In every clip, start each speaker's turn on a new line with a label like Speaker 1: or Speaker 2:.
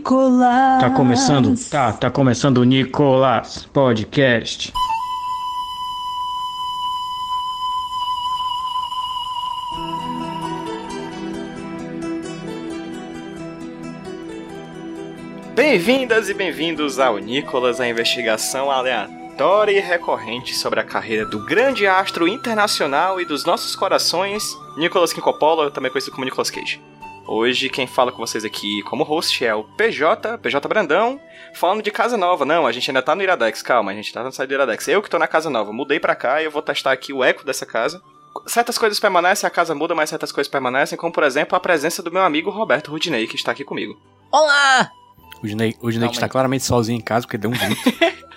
Speaker 1: o Nicolas.
Speaker 2: Tá começando? Tá, tá começando o Nicolas Podcast.
Speaker 3: Bem-vindas e bem-vindos ao Nicolas, a investigação aleatória e recorrente sobre a carreira do grande astro internacional e dos nossos corações, Nicolas Quincopolo, também conhecido como Nicolas Cage. Hoje quem fala com vocês aqui como host é o PJ, PJ Brandão, falando de casa nova. Não, a gente ainda tá no Iradex, calma, a gente tá no site do Iradex. Eu que tô na casa nova, mudei pra cá e eu vou testar aqui o eco dessa casa. Certas coisas permanecem, a casa muda, mas certas coisas permanecem, como por exemplo a presença do meu amigo Roberto Rudinei, que está aqui comigo.
Speaker 4: Olá!
Speaker 5: O Dinei, o Dinei
Speaker 4: Calma
Speaker 5: está claramente sozinho em casa porque deu um grito.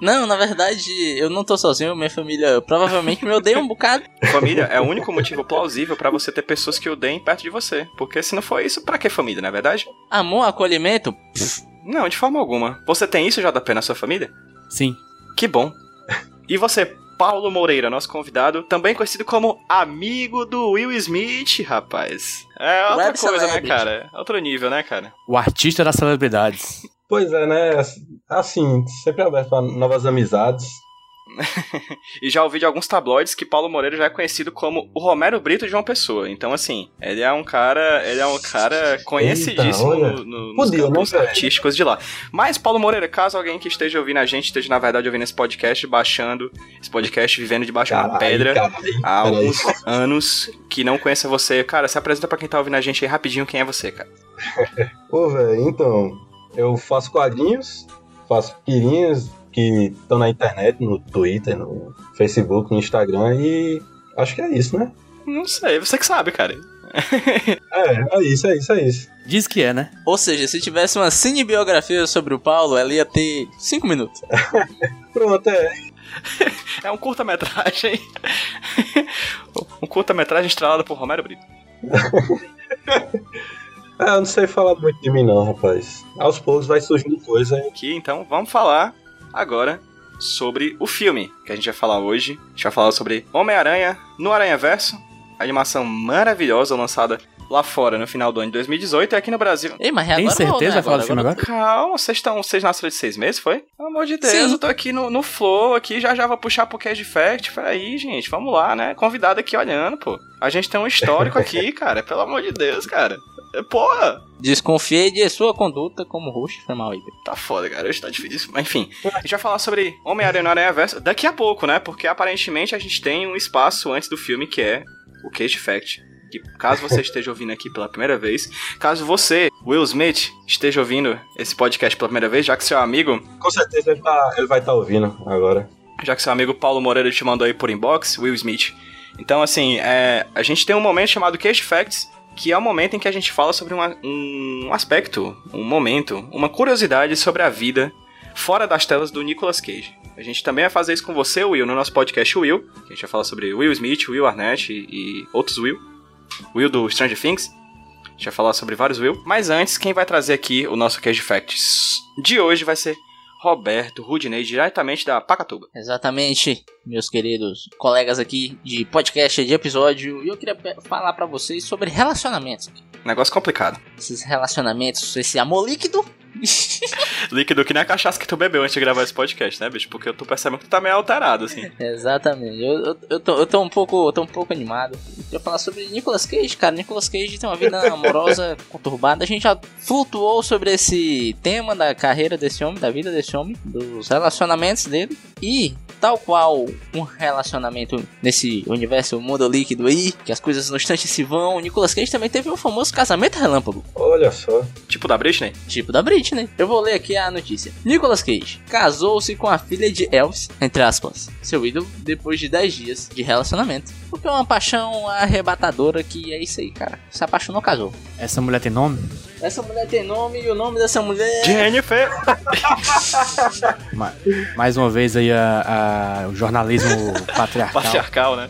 Speaker 4: Não, na verdade, eu não tô sozinho, minha família provavelmente me odeia um bocado.
Speaker 3: Família é o único motivo plausível pra você ter pessoas que odeiem perto de você. Porque se não for isso, pra que família, não é verdade?
Speaker 4: Amor, acolhimento,
Speaker 3: Não, de forma alguma. Você tem isso, JP, na sua família?
Speaker 5: Sim.
Speaker 3: Que bom. E você, Paulo Moreira, nosso convidado, também conhecido como amigo do Will Smith, rapaz. É outra
Speaker 4: Web
Speaker 3: coisa,
Speaker 4: celebrity.
Speaker 3: né, cara? Outro nível, né, cara?
Speaker 5: O artista das celebridades.
Speaker 6: Pois é, né? Assim, sempre aberto para novas amizades.
Speaker 3: E já ouvi de alguns tabloides que Paulo Moreira já é conhecido como o Romero Brito de João Pessoa. Então, assim, ele é um cara. Ele é um cara conhecidíssimo
Speaker 6: olha.
Speaker 3: no, no, nos
Speaker 6: Podia, né,
Speaker 3: campos artísticos de lá. Mas, Paulo Moreira, caso alguém que esteja ouvindo a gente, esteja, na verdade, ouvindo esse podcast, baixando esse podcast, vivendo debaixo de uma pedra há alguns anos que não conheça você, cara, se apresenta pra quem tá ouvindo a gente aí rapidinho quem é você, cara.
Speaker 6: Ô, velho, então, eu faço quadrinhos, faço tirinhas que estão na internet, no Twitter, no Facebook, no Instagram e acho que é isso, né?
Speaker 3: Não sei, você que sabe, cara.
Speaker 6: É, é isso, é isso, é isso.
Speaker 5: Diz que é, né?
Speaker 4: ou seja, se tivesse uma cinebiografia sobre o Paulo, ela ia ter 5 minutos.
Speaker 6: Pronto, é.
Speaker 3: É um curta-metragem. um curta-metragem estrelado por Romero Brito.
Speaker 6: É, eu não sei falar muito de mim não, rapaz. Aos poucos vai surgindo coisa aí.
Speaker 3: Aqui, então, vamos falar agora sobre o filme que a gente vai falar hoje. A gente vai falar sobre Homem-Aranha no Aranha Verso, animação maravilhosa lançada lá fora no final do ano de 2018 e aqui no Brasil.
Speaker 4: Ei, mas é
Speaker 5: Tem certeza
Speaker 4: né?
Speaker 5: vai falar do filme agora?
Speaker 3: Calma, vocês estão. Vocês nasceram de seis meses, foi? Pelo amor de Deus,
Speaker 4: Sim.
Speaker 3: eu tô aqui no, no flow, aqui já já vou puxar pro Cage Fact. Peraí, gente, vamos lá, né? Convidado aqui olhando, pô. A gente tem um histórico aqui, cara. Pelo amor de Deus, cara. É, Porra!
Speaker 4: Desconfiei de sua conduta como host, foi mal aí.
Speaker 3: Tá foda, cara. Hoje tá difícil. Mas enfim, a gente vai falar sobre Homem-Aranha no Aranha Verso daqui a pouco, né? Porque aparentemente a gente tem um espaço antes do filme que é o Cage Fact. Que caso você esteja ouvindo aqui pela primeira vez, caso você, Will Smith, esteja ouvindo esse podcast pela primeira vez, já que seu amigo,
Speaker 6: Com certeza ele, tá- ele vai estar ouvindo agora.
Speaker 3: já que seu amigo Paulo Moreira te mandou aí por inbox, Will Smith. Então, assim, é, a gente tem um momento chamado Cage Facts, que é o momento em que a gente fala sobre uma- um aspecto, um momento, uma curiosidade sobre a vida fora das telas do Nicolas Cage. A gente também vai fazer isso com você, Will, no nosso podcast Will, que a gente vai falar sobre Will Smith, Will Arnett e, e outros Will. Will do Stranger Things. A gente vai falar sobre vários Will. Mas antes, quem vai trazer aqui o nosso Cage Facts de hoje vai ser Roberto Rudinei, diretamente da Pacatuba.
Speaker 4: Exatamente, meus queridos colegas aqui de podcast, de episódio, e eu queria falar pra vocês sobre relacionamentos.
Speaker 3: Negócio complicado.
Speaker 4: Esses relacionamentos, esse amor líquido.
Speaker 3: Líquido que nem a cachaça que tu bebeu antes de gravar esse podcast, né, bicho? Porque eu tô percebendo que tu tá meio alterado, assim.
Speaker 4: Exatamente. Eu, eu, eu, tô, eu tô um pouco, eu tô um pouco animado. Eu queria falar sobre Nicolas Cage, cara. Nicolas Cage tem uma vida amorosa conturbada. A gente já flutuou sobre esse tema da carreira desse homem, da vida desse homem, dos relacionamentos dele. E, tal qual um relacionamento nesse universo mundo líquido aí, que as coisas no instante se vão, o Nicolas Cage também teve um famoso casamento relâmpago.
Speaker 6: Olha só.
Speaker 3: Tipo Tipo da Britney?
Speaker 4: Tipo da Britney. Eu vou ler aqui a notícia. Nicolas Cage casou-se com a filha de Elvis, entre aspas, seu ídolo, depois de 10 dias de relacionamento. Porque é uma paixão arrebatadora que é isso aí, cara. Se apaixonou, casou.
Speaker 5: Essa mulher tem nome?
Speaker 4: Essa mulher tem nome e o nome dessa mulher.
Speaker 3: Jennifer!
Speaker 5: Ma- Mais uma vez aí a, a- o jornalismo patriarcal
Speaker 3: Patriarcal, né?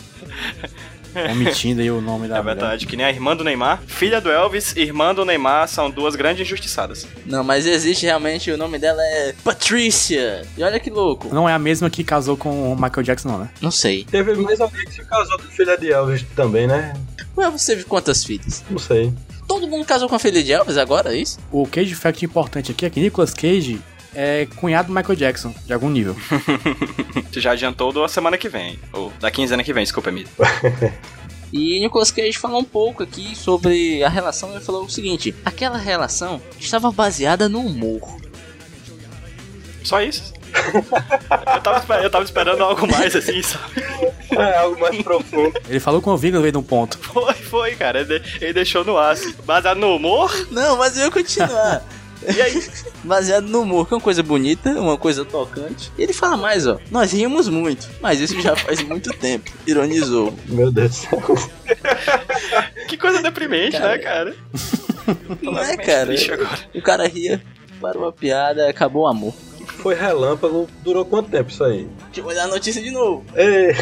Speaker 5: Omitindo aí o nome da
Speaker 3: É
Speaker 5: mulher.
Speaker 3: verdade, que nem a irmã do Neymar. Filha do Elvis e irmã do Neymar são duas grandes injustiçadas.
Speaker 4: Não, mas existe realmente, o nome dela é Patricia. E olha que louco.
Speaker 5: Não é a mesma que casou com o Michael Jackson, não, né?
Speaker 4: Não sei.
Speaker 6: Teve mais alguém que se casou com filha de Elvis também, né?
Speaker 4: Ué, você teve quantas filhas?
Speaker 6: Não sei.
Speaker 4: Todo mundo casou com a filha de Elvis agora, é isso?
Speaker 5: O Cage Fact importante aqui é que Nicolas Cage é cunhado do Michael Jackson, de algum nível.
Speaker 3: Você já adiantou da semana que vem. Ou da quinzena que vem, desculpa, Emílio.
Speaker 4: E Nicolas Cage falou um pouco aqui sobre a relação. Ele falou o seguinte: aquela relação estava baseada no humor.
Speaker 3: Só isso. eu, tava, eu tava esperando algo mais assim, sabe?
Speaker 6: É algo mais profundo.
Speaker 5: Ele falou com o Vigo no meio de um ponto.
Speaker 3: Foi, foi, cara. Ele, ele deixou no ar, assim. Baseado no humor.
Speaker 4: Não, mas eu ia continuar.
Speaker 3: E aí?
Speaker 4: Baseado no humor, que é uma coisa bonita, uma coisa tocante. E ele fala mais, ó. Nós rimos muito, mas isso já faz muito tempo. Ironizou.
Speaker 6: Meu Deus do céu.
Speaker 3: Que coisa deprimente,
Speaker 4: Cara.
Speaker 3: né, cara?
Speaker 4: Não é, cara? O cara ria, parou a piada, acabou o amor.
Speaker 6: Foi relâmpago. Durou quanto tempo isso aí?
Speaker 4: Deixa eu olhar a notícia de novo.
Speaker 6: Ei,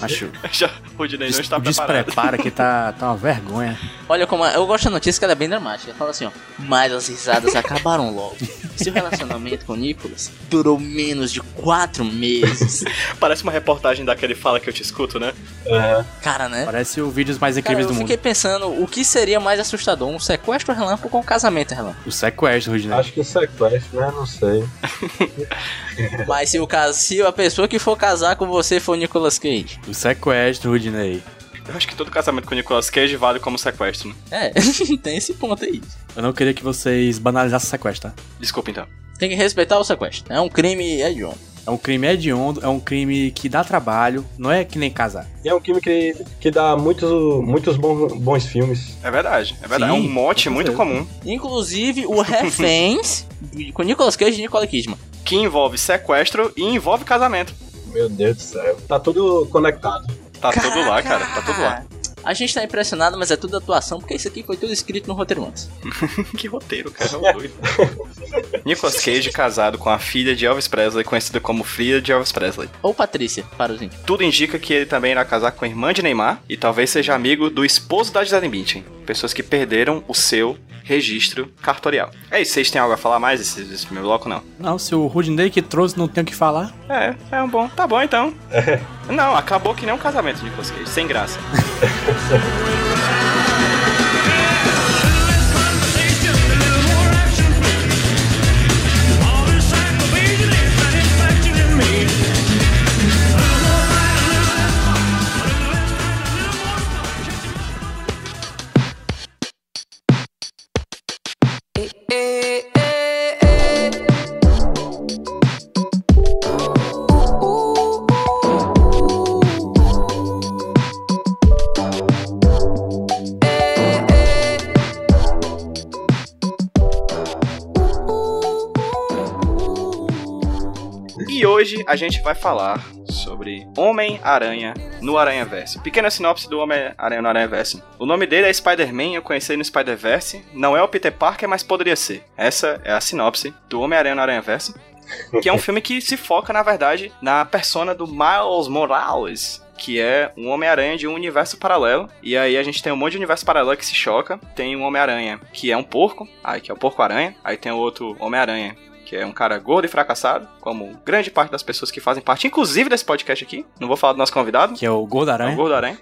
Speaker 5: Acho.
Speaker 3: Já, o Dinei não está
Speaker 5: o
Speaker 3: preparado.
Speaker 5: desprepara que tá, tá uma vergonha.
Speaker 4: Olha como. a- Eu gosto da notícia que ela é bem dramática. Fala assim, ó. Mas as risadas acabaram logo. Seu relacionamento com o Nicholas durou menos de quatro meses.
Speaker 3: Parece uma reportagem daquele Fala Que Eu Te Escuto, né?
Speaker 6: é,
Speaker 4: Cara, né?
Speaker 5: Parece o vídeos mais
Speaker 4: Cara,
Speaker 5: incríveis
Speaker 4: eu
Speaker 5: do
Speaker 4: fiquei
Speaker 5: mundo.
Speaker 4: pensando o que seria mais assustador, um sequestro relâmpago ou um casamento relâmpago.
Speaker 5: O sequestro, Rudinei.
Speaker 6: acho que sequestro, né? Não sei.
Speaker 4: Mas se o se a pessoa que for casar com você for o Nicolas Cage.
Speaker 5: O sequestro, Rudinei.
Speaker 3: Eu acho que todo casamento com o Nicolas Cage vale como sequestro, né?
Speaker 4: É, tem esse ponto aí.
Speaker 5: Eu não queria que vocês banalizassem o sequestro, tá?
Speaker 3: Desculpa então.
Speaker 4: Tem que respeitar o sequestro. É um crime hediondo.
Speaker 5: É um crime hediondo, é um crime que dá trabalho, não é que nem casar.
Speaker 6: E é um time que, que dá muitos, muitos bons, bons filmes.
Speaker 3: É verdade, é verdade.
Speaker 5: Sim,
Speaker 3: é um mote muito comum
Speaker 4: Inclusive o Reféns com Nicolas Cage e Nicole Kidman.
Speaker 3: Que envolve sequestro e envolve casamento.
Speaker 6: Meu Deus do céu. Tá tudo conectado.
Speaker 3: Tá tudo lá, cara. Tá tudo lá.
Speaker 4: A gente tá impressionado, mas é tudo atuação, porque isso aqui foi tudo escrito no roteiro antes.
Speaker 3: que roteiro, cara. É um doido. Nicolas Cage casado com a filha de Elvis Presley, conhecida como filha de Elvis Presley.
Speaker 4: Ou Patrícia, para os índios.
Speaker 3: Tudo indica que ele também irá casar com a irmã de Neymar e talvez seja amigo do esposo da Gisele Bündchen. Pessoas que perderam o seu registro cartorial. É isso, vocês têm algo a falar mais desse, desse primeiro bloco, não?
Speaker 5: Não, se o Rudinei que trouxe não tem o que falar,
Speaker 3: É, é um bom. Tá bom então. Não, acabou que nem um casamento de Nicolas Cage, sem graça. a gente vai falar sobre Homem-Aranha no Aranha-Verse. Pequena sinopse do Homem-Aranha no Aranha-Verse. O nome dele é Spider-Man, eu conheci no Spider-Verse. Não é o Peter Parker, mas poderia ser. Essa é a sinopse do Homem-Aranha no Aranha-Verse. Que é um filme que se foca, na verdade, na persona do Miles Morales, que é um Homem-Aranha de um universo paralelo. E aí a gente tem um monte de universo paralelo que se choca. Tem um Homem-Aranha que é um porco, aí que é o Porco-Aranha. Aí tem outro Homem-Aranha que é um cara gordo e fracassado, como grande parte das pessoas que fazem parte, inclusive desse podcast aqui. Não vou falar do nosso convidado,
Speaker 5: que é o Gordo
Speaker 3: é o
Speaker 5: Aranha.
Speaker 3: Gordo Aranha.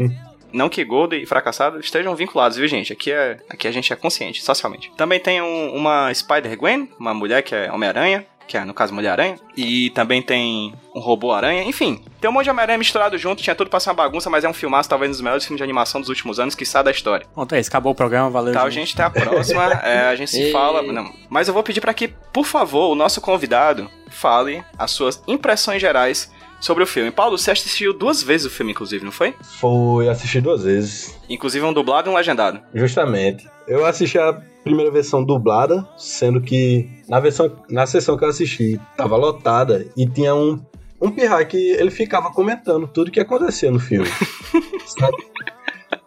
Speaker 3: Não que gordo e fracassado estejam vinculados, viu, gente? Aqui, é, aqui a gente é consciente, socialmente. Também tem um- uma Spider-Gwen, uma mulher que é Homem-Aranha, que é, no caso, Mulher-Aranha. E também tem um Robô-Aranha. Enfim, tem um monte de Homem-Aranha misturado junto. Tinha tudo pra ser uma bagunça, mas é um filmaço, talvez um dos melhores filmes de animação dos últimos anos, que sai da história.
Speaker 5: Pronto, é isso. Acabou o programa, valeu.
Speaker 3: Tá,
Speaker 5: gente.
Speaker 3: gente, até a próxima. É, a gente se fala. Não, mas eu vou pedir pra que, por favor, o nosso convidado fale as suas impressões gerais sobre o filme. Paulo, você assistiu duas vezes o filme, inclusive, não foi?
Speaker 6: Foi assistir duas vezes.
Speaker 3: Inclusive um dublado e um legendado.
Speaker 6: Justamente. Eu assisti a primeira versão dublada, sendo que na versão na sessão que eu assisti tava lotada e tinha um um pirra que ele ficava comentando tudo que acontecia no filme. sabe?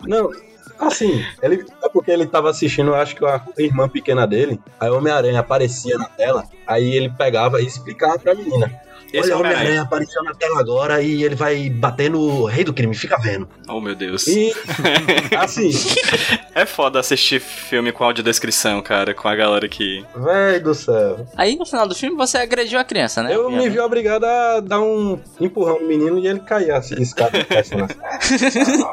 Speaker 6: Não, assim, ele é porque ele tava assistindo, acho que a irmã pequena dele, aí o Homem-Aranha aparecia na tela, aí ele pegava e explicava pra menina.
Speaker 3: Esse é
Speaker 6: Olha,
Speaker 3: o
Speaker 6: o Homem-Aranha
Speaker 3: Homem-Aranha.
Speaker 6: apareceu na tela agora e ele vai bater no rei do crime, fica vendo.
Speaker 3: Oh, meu Deus.
Speaker 6: E, assim,
Speaker 3: É foda assistir filme com audiodescrição, cara, com a galera que.
Speaker 6: véi do céu.
Speaker 4: Aí no final do filme você agrediu a criança, né?
Speaker 6: Eu me vi obrigado a dar um empurrão no menino e ele caía assim, escada. assim,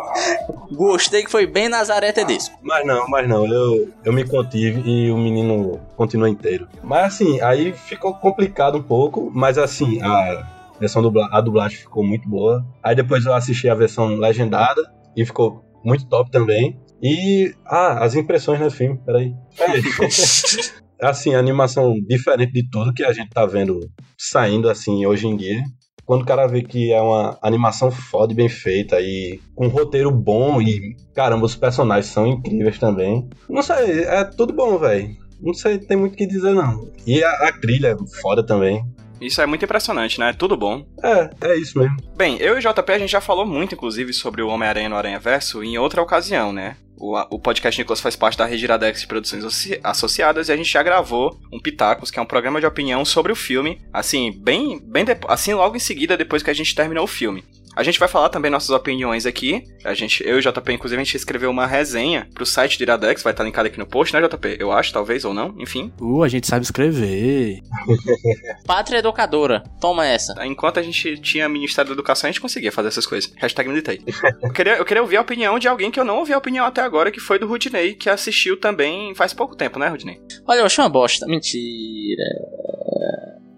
Speaker 4: Gostei que foi bem Nazaré Tedesco.
Speaker 6: Mas não, mas não, eu, eu me contive e o menino continua inteiro. Mas assim, aí ficou complicado um pouco, mas assim, a versão dubla, a dublagem ficou muito boa. Aí depois eu assisti a versão legendada e ficou muito top também. E, ah, as impressões no filme, peraí. É, assim, a animação diferente de tudo que a gente tá vendo saindo assim hoje em dia. Quando o cara vê que é uma animação foda e bem feita e com um roteiro bom e, caramba, os personagens são incríveis também. Não sei, é tudo bom, velho. Não sei, tem muito o que dizer não. E a, a trilha é foda também.
Speaker 3: Isso é muito impressionante, né? Tudo bom.
Speaker 6: É, é isso mesmo.
Speaker 3: Bem, eu e o JP a gente já falou muito, inclusive, sobre o Homem-Aranha no Aranha Verso em outra ocasião, né? O, o podcast Nicolas faz parte da Rede Iradex de Produções Associ- Associadas e a gente já gravou um Pitacos, que é um programa de opinião sobre o filme, assim, bem, bem assim logo em seguida, depois que a gente terminou o filme. A gente vai falar também nossas opiniões aqui. A gente, eu e o JP, inclusive, a gente escreveu uma resenha pro site do Iradex, vai estar linkado aqui no post, né, JP? Eu acho, talvez, ou não, enfim.
Speaker 5: Uh, a gente sabe escrever.
Speaker 4: Pátria Educadora, toma essa.
Speaker 3: Enquanto a gente tinha Ministério da Educação, a gente conseguia fazer essas coisas. Hashtag militei. eu, queria, eu queria ouvir a opinião de alguém que eu não ouvi a opinião até agora, que foi do Rudinei, que assistiu também faz pouco tempo, né, Rudinei?
Speaker 4: Olha, eu achei uma bosta. Mentira.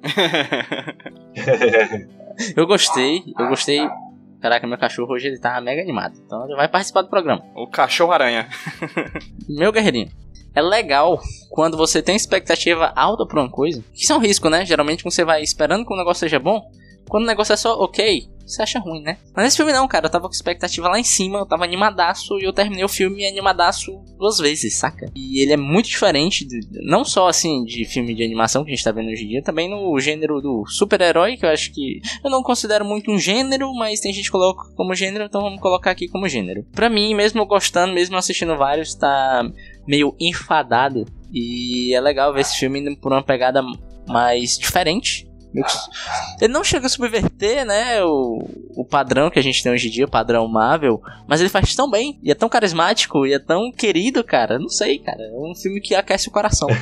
Speaker 4: Eu gostei, eu gostei. Caraca, meu cachorro hoje ele tá mega animado. Então ele vai participar do programa.
Speaker 3: o Cachorro-Aranha.
Speaker 4: Meu guerreirinho. É legal quando você tem expectativa alta pra uma coisa. Que isso é um risco, né? Geralmente quando você vai esperando que o negócio seja bom. Quando o negócio é só ok, você acha ruim, né? Mas nesse filme não, cara. Eu tava com expectativa lá em cima, eu tava animadaço e eu terminei o filme animadaço duas vezes, saca? E ele é muito diferente, de- não só assim de filme de animação que a gente tá vendo hoje em dia, também no gênero do super-herói, que eu acho que eu não considero muito um gênero, mas tem gente que coloca como gênero, então vamos colocar aqui como gênero. Pra mim, mesmo gostando, mesmo assistindo vários, tá meio enfadado. E é legal ver esse filme por uma pegada mais diferente. Ele não chega a subverter, né, o, o padrão que a gente tem hoje em dia, o padrão Marvel, mas ele faz tão bem, e é tão carismático, e é tão querido, cara. Não sei, cara. É um filme que aquece o coração.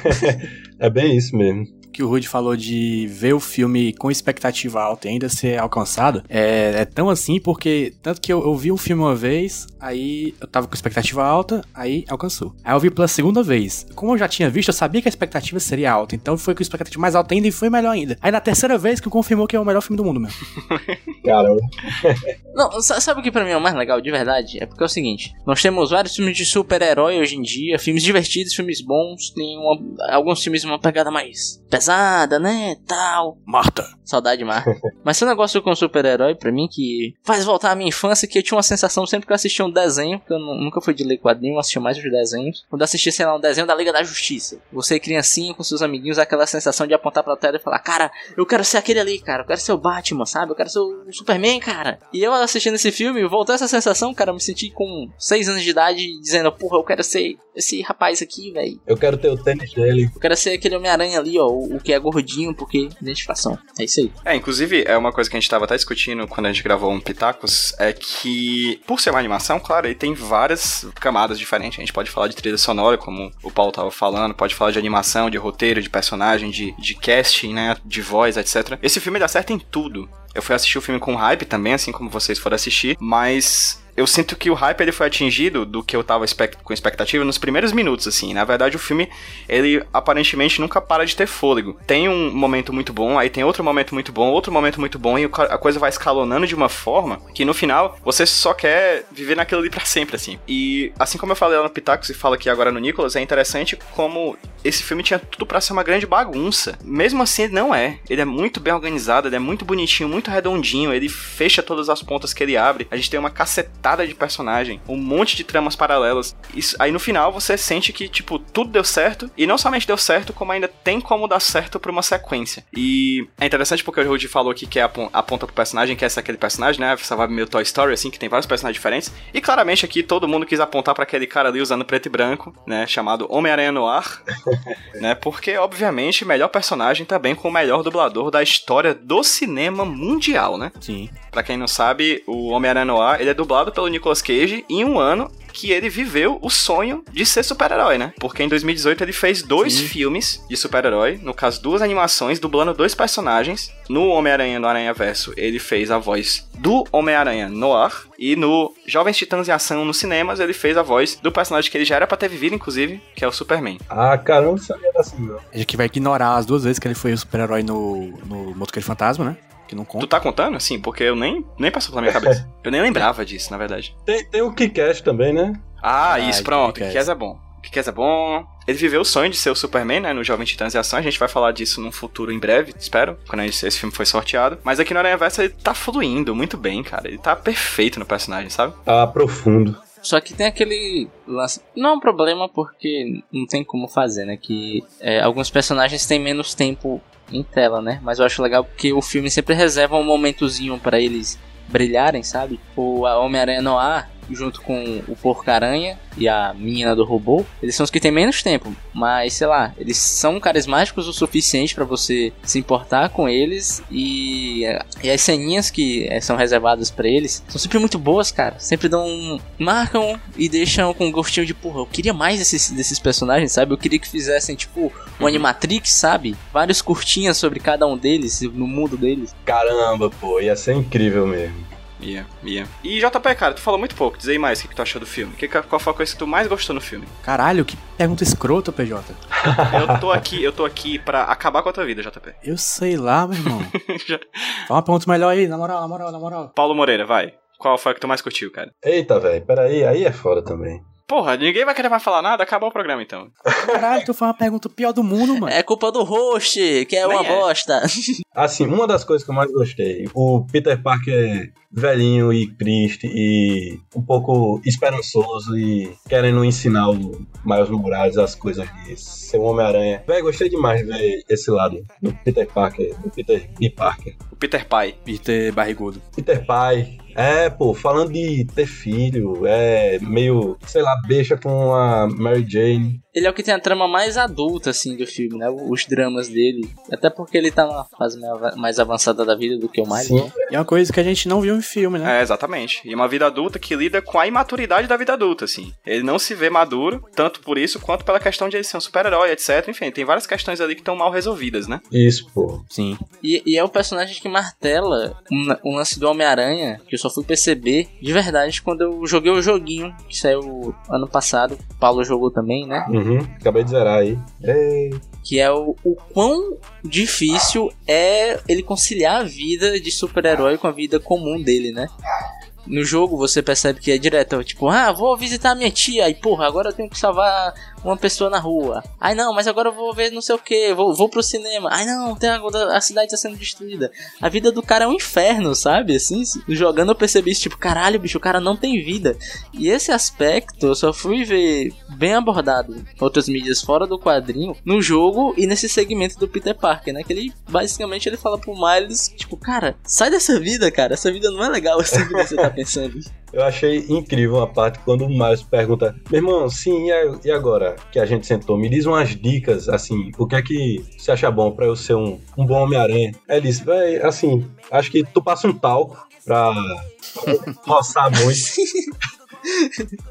Speaker 6: É bem isso mesmo.
Speaker 5: que o Rude falou de ver o filme com expectativa alta e ainda ser alcançado, é, é tão assim porque, tanto que eu, eu vi um filme uma vez, aí eu tava com expectativa alta, aí alcançou. Aí eu vi pela segunda vez. Como eu já tinha visto, eu sabia que a expectativa seria alta, então foi com expectativa mais alta ainda e foi melhor ainda. Aí na terceira vez que confirmou que é o melhor filme do mundo mesmo.
Speaker 6: Caramba.
Speaker 4: Não, sa- sabe o que pra mim é o mais legal de verdade? É porque é o seguinte: nós temos vários filmes de super-herói hoje em dia, filmes divertidos, filmes bons, tem uma- alguns filmes uma pegada mais pesada, né? Tal.
Speaker 5: Marta.
Speaker 4: Saudade, Mar. Mas esse negócio com super-herói, pra mim, que faz voltar à minha infância, que eu tinha uma sensação sempre que eu assistia um desenho, porque eu nu- nunca fui de ler quadrinho, eu assistia mais os desenhos. Quando eu assistia, sei lá, um desenho da Liga da Justiça. Você, criancinha, com seus amiguinhos, aquela sensação de apontar pra tela e falar: Cara, eu quero ser aquele ali, cara, eu quero ser o Batman, sabe? Eu quero ser o Superman, cara. E eu assistindo esse filme, voltou essa sensação, cara, eu me senti com 6 anos de idade dizendo: Porra, eu quero ser esse rapaz aqui, velho.
Speaker 6: Eu quero ter o tênis dele.
Speaker 4: Eu quero ser aquele Homem-Aranha ali, ó, o, o que é gordinho, porque identificação. É isso aí.
Speaker 3: É, inclusive, é uma coisa que a gente tava até discutindo quando a gente gravou um Pitacos, é que, por ser uma animação, claro, ele tem várias camadas diferentes. A gente pode falar de trilha sonora, como o Paulo tava falando, pode falar de animação, de roteiro, de personagem, de, de casting, né, de voz, etc. Esse filme dá certo em tudo. Eu fui assistir o filme com hype também, assim como vocês foram assistir, mas eu sinto que o hype ele foi atingido do que eu tava expect- com expectativa nos primeiros minutos, assim. Na verdade, o filme, ele aparentemente nunca para de ter fôlego. Tem um momento muito bom, aí tem outro momento muito bom, outro momento muito bom, e a coisa vai escalonando de uma forma que no final você só quer viver naquilo ali pra sempre, assim. E assim como eu falei lá no Pitacos e falo aqui agora no Nicolas, é interessante como esse filme tinha tudo pra ser uma grande bagunça. Mesmo assim, não é. Ele é muito bem organizado, ele é muito bonitinho, muito redondinho, ele fecha todas as pontas que ele abre. A gente tem uma cacetada de personagem, um monte de tramas paralelas. Isso, aí no final você sente que, tipo, tudo deu certo, e não somente deu certo, como ainda tem como dar certo pra uma sequência. E é interessante porque o Rudy falou aqui que é a, pon- a ponta pro personagem, que é esse aquele personagem, né? Essa vibe meio Toy Story, assim, que tem vários personagens diferentes. E claramente aqui todo mundo quis apontar pra aquele cara ali usando preto e branco, né? Chamado Homem-Aranha Noir, né? Porque, obviamente, melhor personagem também com o melhor dublador da história do cinema mundial, né?
Speaker 5: Sim.
Speaker 3: Pra quem não sabe, o Homem-Aranha Noir, ele é dublado pelo Nicolas Cage em um ano que ele viveu o sonho de ser super-herói, né? Porque em 2018 ele fez dois
Speaker 5: Sim.
Speaker 3: filmes de super-herói, no caso duas animações, dublando dois personagens. No Homem-Aranha no Aranha Verso, ele fez a voz do Homem-Aranha Noir e no Jovens Titãs em Ação nos cinemas, ele fez a voz do personagem que ele já era pra ter vivido inclusive, que é o Superman.
Speaker 6: Ah, caramba, não sabia dessa não.
Speaker 5: A gente vai ignorar as duas vezes que ele foi o super-herói no, no Motoqueiro Fantasma, né? Que não
Speaker 3: Tu
Speaker 5: conta.
Speaker 3: tá contando? Sim, porque eu nem nem passou pela minha cabeça. Eu nem lembrava disso, na verdade.
Speaker 6: Tem, tem o Kickass também, né?
Speaker 3: Ah,
Speaker 5: Ah,
Speaker 3: isso, pronto.
Speaker 5: Kick-Ass
Speaker 3: é bom. Kick-Ass é bom. Ele viveu o sonho de ser o Superman, né, no Jovem Titãs em Ação. A gente vai falar disso num futuro em breve, espero, quando esse, filme foi sorteado. Mas aqui no Aranha Verso ele tá fluindo muito bem, cara. Ele tá perfeito no personagem, sabe?
Speaker 6: Ah, profundo.
Speaker 4: Só que tem aquele lance. Não é um problema porque não tem como fazer, né? Que é, alguns personagens têm menos tempo em tela, né? Mas eu acho legal porque o filme sempre reserva um momentozinho pra eles brilharem, sabe? O Homem-Aranha Noir, junto com o Porco-Aranha e a menina do robô, eles são os que têm menos tempo. Mas, sei lá, eles são carismáticos o suficiente pra você se importar com eles. E, e as ceninhas que eh, são reservadas pra eles são sempre muito boas, cara. Sempre dão. um- marcam e deixam com um gostinho de, porra, eu queria mais desses, desses personagens, sabe? Eu queria que fizessem, tipo, um Animatrix, sabe? Vários curtinhas sobre cada um deles, no mundo deles.
Speaker 6: Caramba, pô, ia ser incrível mesmo.
Speaker 3: Ia, ia. E JP, cara, tu falou muito pouco. Diz aí mais o que, que tu achou do filme. Que, que- qual foi a coisa que tu mais gostou no filme?
Speaker 5: Caralho, que pergunta escrota, PJ.
Speaker 3: Eu tô aqui, eu tô aqui pra acabar com a tua vida, JP.
Speaker 5: Eu sei lá, meu irmão.
Speaker 3: Já-
Speaker 5: Fala uma pergunta melhor aí, na moral, na moral, na moral.
Speaker 3: Paulo Moreira, vai. Qual foi a que tu mais curtiu, cara?
Speaker 6: Eita, velho, peraí, aí é foda também.
Speaker 3: Porra, ninguém vai querer mais falar nada, acabou o programa então.
Speaker 5: Caralho, tu foi uma pergunta pior do mundo, mano.
Speaker 4: É culpa do host, que é
Speaker 3: Nem
Speaker 4: uma
Speaker 3: é.
Speaker 4: bosta.
Speaker 6: Assim, uma das coisas que eu mais gostei, o Peter Parker velhinho e triste e um pouco esperançoso e querendo ensinar o Miles Morales as coisas de ser um Homem-Aranha. Véi, gostei demais de ver esse lado do Peter Parker, do Peter B. Parker.
Speaker 3: O Peter Pai.
Speaker 5: Peter barrigudo.
Speaker 6: Peter Pai. É, pô, falando de ter filho, é meio, sei lá, beixa com a Mary Jane.
Speaker 4: Ele é o que tem a trama mais adulta, assim, do filme, né? Os dramas dele. Até porque ele tá numa fase mais ava- mais avançada da vida do que o Miles.
Speaker 6: Sim,
Speaker 4: né?
Speaker 5: E é uma coisa que a gente não viu em filme, né?
Speaker 3: É, exatamente. E uma vida adulta que lida com a imaturidade da vida adulta, assim. Ele não se vê maduro, tanto por isso quanto pela questão de ele ser um super-herói, etc. Enfim, tem várias questões ali que estão mal resolvidas, né?
Speaker 6: isso, pô.
Speaker 5: Sim.
Speaker 4: E, e é o personagem que martela um, um lance do Homem-Aranha, que eu só fui perceber de verdade quando eu joguei o joguinho, que saiu ano passado. O Paulo jogou também, né?
Speaker 6: Uhum, acabei de zerar aí. Ei,
Speaker 4: Que é o, o quão difícil é ele conciliar a vida de super-herói com a vida comum dele, né? No jogo você percebe que é direto, tipo, ah, vou visitar minha tia, e porra, agora eu tenho que salvar uma pessoa na rua. Ai não, mas agora eu vou ver não sei o que, vou, vou pro cinema. Ai não, tem a cidade tá sendo destruída. A vida do cara é um inferno, sabe? Assim, jogando eu percebi isso, tipo, caralho, bicho, o cara não tem vida. E esse aspecto eu só fui ver bem abordado outras mídias fora do quadrinho, no jogo e nesse segmento do Peter Parker, né? Que ele basicamente ele fala pro Miles, tipo, cara, sai dessa vida, cara, essa vida não é legal assim que você tá pensando.
Speaker 6: Eu achei incrível a parte quando o Miles pergunta: Meu irmão, sim, e agora que a gente sentou? Me diz umas dicas, assim, o que é que você acha bom pra eu ser um, um bom Homem-Aranha? Ele disse: Véi, assim, acho que tu passa um talco pra roçar muito.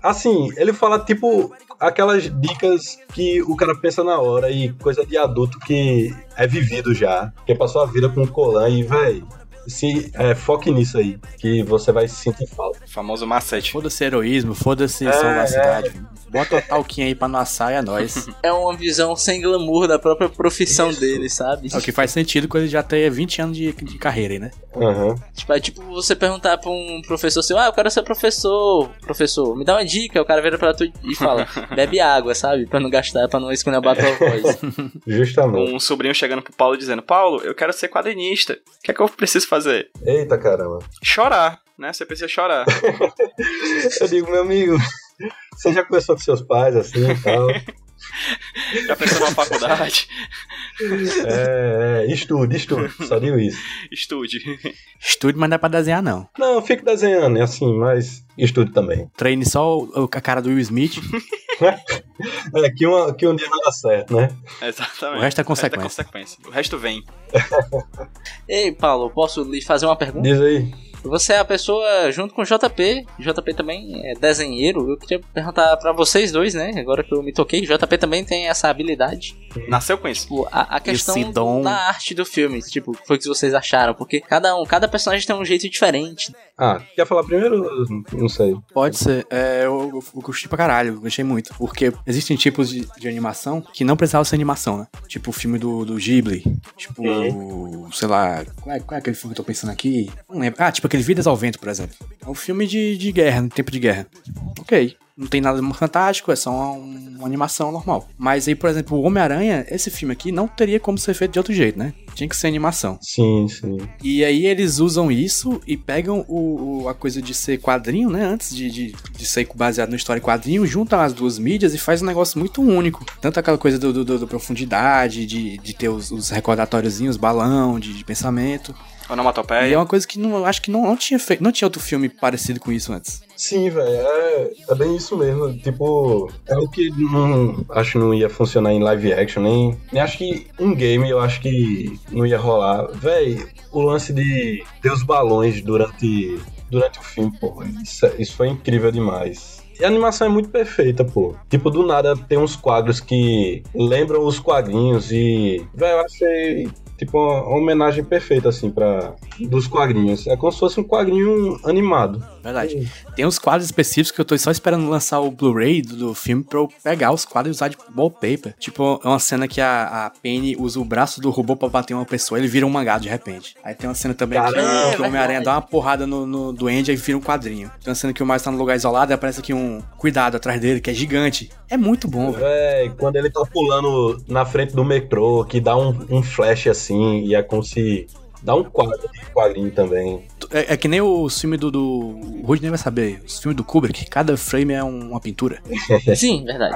Speaker 6: Assim, ele fala tipo aquelas dicas que o cara pensa na hora e coisa de adulto que é vivido já, que passou a vida com o Colan e, véi, se é, foque nisso aí, que você vai se sentir falta.
Speaker 3: Famoso macete.
Speaker 5: Foda-se heroísmo, foda-se
Speaker 6: É,
Speaker 5: salvar a
Speaker 6: é.
Speaker 5: cidade. Bota o talquinho aí pra não assar e é nóis.
Speaker 4: É uma visão sem glamour da própria profissão dele, sabe?
Speaker 5: É o que faz sentido quando ele já tem 20 anos de, de carreira aí, né?
Speaker 6: Aham.
Speaker 4: Tipo, é tipo você perguntar pra um professor assim, ah, eu quero ser professor, professor, me dá uma dica, o cara vira pra tu e fala, bebe água, sabe? Pra não gastar, pra não escolher a tua voz.
Speaker 6: Justamente.
Speaker 3: Um sobrinho chegando pro Paulo dizendo: Paulo, eu quero ser quadrinista. O que é que eu preciso fazer?
Speaker 6: Eita caramba.
Speaker 3: Chorar, né? Você precisa chorar.
Speaker 6: Eu digo, meu amigo, você já conversou com seus pais assim e tal?
Speaker 3: Já pensou numa faculdade?
Speaker 6: É, é, estude, estude. Só digo isso.
Speaker 3: Estude.
Speaker 5: Estude, mas não é pra desenhar, não.
Speaker 6: Não, fico desenhando, é assim, mas estude também.
Speaker 5: Treine só o- a cara do Will Smith.
Speaker 6: É, que, uma, que um dia não dá certo, né?
Speaker 3: Exatamente.
Speaker 5: O resto é consequência.
Speaker 3: consequência. O resto vem.
Speaker 4: Ei, Paulo, posso lhe fazer uma pergunta?
Speaker 6: Diz aí.
Speaker 4: Você é a pessoa junto com o JP, JP também é desenheiro. Eu queria perguntar pra vocês dois, né? Agora que eu me toquei, JP também tem essa habilidade.
Speaker 3: Nasceu com isso.
Speaker 4: Tipo, a, a questão
Speaker 5: Esse dom.
Speaker 4: da arte do filme, tipo, foi o que vocês acharam? Porque cada um, cada personagem tem um jeito diferente.
Speaker 6: Ah, quer falar primeiro? Não sei.
Speaker 5: Pode ser. É, eu, eu, eu curti pra caralho, gostei muito. Porque existem tipos de, de animação que não precisavam ser animação, né? Tipo o filme do, do Ghibli. Tipo, sei lá. Qual é, qual é aquele filme que eu tô pensando aqui? Não lembro. Ah, tipo aquele Vidas ao Vento, por exemplo. É um filme de, de guerra, no tempo de guerra. Ok. Não tem nada fantástico, é só uma, uma animação normal. Mas aí, por exemplo, o Homem-Aranha, esse filme aqui não teria como ser feito de outro jeito, né? Tinha que ser animação.
Speaker 6: Sim, sim.
Speaker 5: E aí eles usam isso e pegam o, o- a coisa de ser quadrinho, né? Antes de, de, de ser baseado na história em quadrinho, juntam as duas mídias e faz um negócio muito único. Tanto aquela coisa do, do, do- do profundidade, de, de ter os, os recordatóriozinhos, balão, de, de pensamento. E é
Speaker 3: Onomatopeia.
Speaker 5: uma coisa que não, eu acho que não, não tinha feito, não tinha outro filme parecido com isso antes.
Speaker 6: Sim, velho, é, é bem isso mesmo. Tipo, é o que não, acho que não ia funcionar em live action, nem, nem acho que em game eu acho que não ia rolar. Véi, o lance de ter os balões durante, durante o filme, pô, isso, é- isso foi incrível demais. E a animação é muito perfeita, pô. Tipo, do nada tem uns quadros que lembram os quadrinhos e, velho, eu achei tipo uma, homenagem perfeita assim para dos quadrinhos. É como se fosse um quadrinho animado.
Speaker 5: Verdade. Tem uns quadros específicos que eu tô só esperando lançar o Blu-ray do, do filme pra eu pegar os quadros e usar de wallpaper. Tipo, é uma cena que a, a Penny usa o braço do robô pra bater uma pessoa, ele vira um mangá de repente. Aí tem uma cena também que,
Speaker 6: Caramba,
Speaker 5: que o Homem-Aranha
Speaker 4: verdade.
Speaker 5: dá uma porrada no, no Duende e vira um quadrinho. Tem uma cena que o Miles tá num lugar isolado e aparece aqui um cuidado atrás dele, que é gigante. É muito bom, velho.
Speaker 6: Véi, quando ele tá pulando na frente do metrô, que dá um, um flash assim, e é como se. Dá um quadro de quadrinho também.
Speaker 5: É, é que nem o filme do. do o Rudy nem vai saber. O filme do Kubrick, cada frame é um- uma pintura.
Speaker 4: Sim, verdade.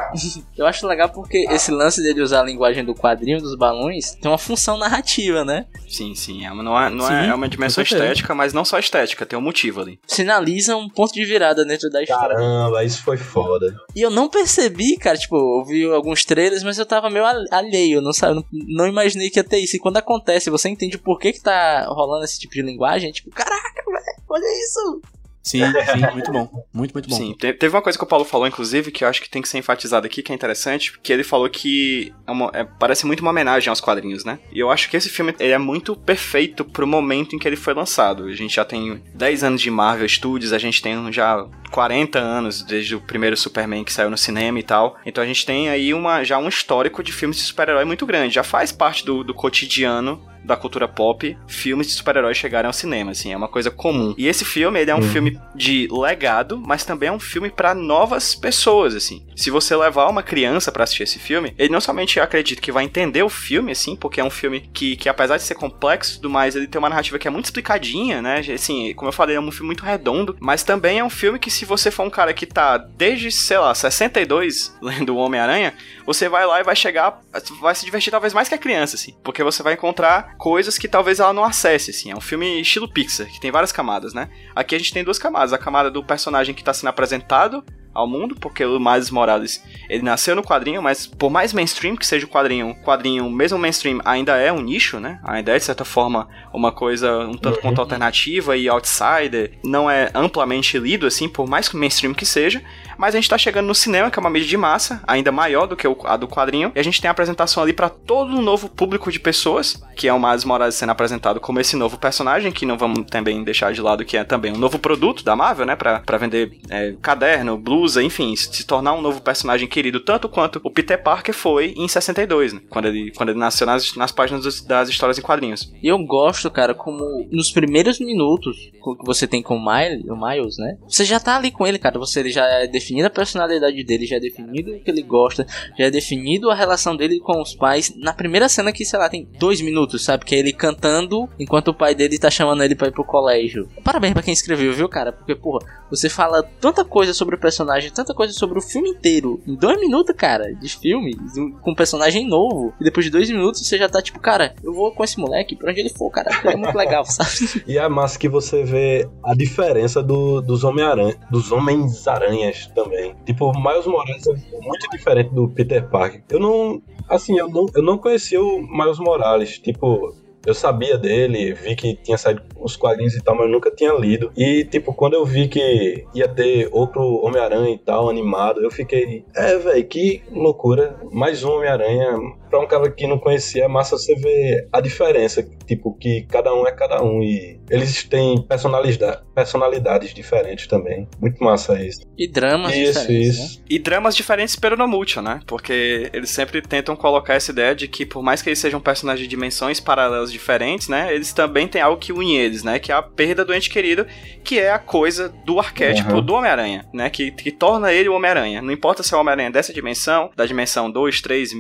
Speaker 4: Eu acho legal porque esse lance dele usar a linguagem do quadrinho dos balões tem uma função narrativa, né?
Speaker 3: Sim, sim. É uma, não é, não é,
Speaker 5: Sim,
Speaker 3: é uma dimensão estética, mas não só estética, tem um motivo ali.
Speaker 4: Sinaliza um ponto de virada dentro da história.
Speaker 6: Caramba, isso foi foda.
Speaker 4: E eu não percebi, cara, tipo, eu vi alguns trailers, mas eu tava meio al- alheio, não sabe, não, não imaginei que ia ter isso. E quando acontece, você entende por que que tá rolando esse tipo de linguagem, é tipo, caraca, velho, olha isso.
Speaker 5: Sim, sim, muito bom. Muito, muito bom.
Speaker 3: Sim, te- teve uma coisa que o Paulo falou, inclusive, que eu acho que tem que ser enfatizada aqui, que é interessante, que ele falou que é uma- é- parece muito uma homenagem aos quadrinhos, né? E eu acho que esse filme ele é muito perfeito pro momento em que ele foi lançado. A gente já tem 10 anos de Marvel Studios, a gente tem já 40 anos desde o primeiro Superman que saiu no cinema e tal. Então a gente tem aí uma, já um histórico de filmes de super-herói muito grande. Já faz parte do, do cotidiano da cultura pop, filmes de super-heróis chegarem ao cinema, assim, é uma coisa comum. E esse filme, ele é um filme de legado, mas também é um filme pra novas pessoas, assim. Se você levar uma criança pra assistir esse filme, ele não somente acredita que vai entender o filme, assim, porque é um filme que, que apesar de ser complexo e tudo mais, ele tem uma narrativa que é muito explicadinha, né? Assim, como eu falei, é um filme muito redondo, mas também é um filme que se você for um cara que tá desde, sei lá, 62 lendo o Homem-Aranha, você vai lá e vai chegar, vai se divertir talvez mais que a criança, assim, porque você vai encontrar coisas que talvez ela não acesse, assim. É um filme estilo Pixar, que tem várias camadas, né? Aqui a gente tem duas camadas, a camada do personagem que tá sendo apresentado ao mundo, porque o Miles Morales, ele nasceu no quadrinho, mas por mais mainstream que seja o quadrinho, o quadrinho, mesmo mainstream, ainda é um nicho, né? Ainda é, de certa forma, uma coisa um tanto quanto alternativa e outsider, não é amplamente lido, assim, por mais mainstream que seja, Mas a gente tá chegando no cinema, que é uma mídia de massa, ainda maior do que a do quadrinho, e a gente tem a apresentação ali pra todo um novo público de pessoas, que é o Miles Morales sendo apresentado como esse novo personagem, que não vamos também deixar de lado que é também um novo produto da Marvel, né, pra vender é, caderno, blusa, enfim, se tornar um novo personagem querido tanto quanto o Peter Parker foi em 62, né, quando ele, quando ele nasceu nas, nas páginas dos- das histórias em quadrinhos.
Speaker 4: Eu gosto, cara, como nos primeiros minutos que você tem com o Miles, o Miles, né? Você já tá ali com ele, cara. Você já é definido a personalidade dele, já é definido o que ele gosta, já é definido a relação dele com os pais. Na primeira cena que, sei lá, tem dois minutos, sabe? Que é ele cantando enquanto o pai dele tá chamando ele pra ir pro colégio. Parabéns pra quem escreveu, viu, cara? Porque, porra, você fala tanta coisa sobre o personagem, tanta coisa sobre o filme inteiro. Em dois minutos, cara, de filme, com um personagem novo. E depois de dois minutos você já tá tipo, cara, eu vou com esse moleque pra onde ele for, cara. É muito legal, sabe?
Speaker 6: E é massa que você vê a diferença do- dos Homem-Aranha, dos Homens-Aranhas também. Tipo, Miles Morales é muito diferente do Peter Parker. Eu não. Assim, eu não, eu não conhecia o Miles Morales. Tipo, eu sabia dele, vi que tinha saído os quadrinhos e tal, mas eu nunca tinha lido. E, tipo, quando eu vi que ia ter outro Homem-Aranha e tal, animado, eu fiquei, é, velho, que loucura. Mais um Homem-Aranha. Pra um cara que não conhecia, é massa você ver a diferença. Tipo, que cada um é cada um. E eles têm personalidade, personalidades diferentes também. Muito massa isso.
Speaker 4: E dramas
Speaker 6: isso,
Speaker 4: diferentes, né?
Speaker 6: isso.
Speaker 3: E dramas diferentes pero no né? Porque eles sempre tentam colocar essa ideia de que, por mais que eles sejam personagens de dimensões paralelas diferentes, né? Eles também têm algo que une eles, né? Que é a perda do ente querido, que é a coisa do arquétipo
Speaker 6: Uhum.
Speaker 3: do Homem-Aranha, né? Que, que torna ele o Homem-Aranha. Não importa se é o Homem-Aranha dessa dimensão, da dimensão 2, 3,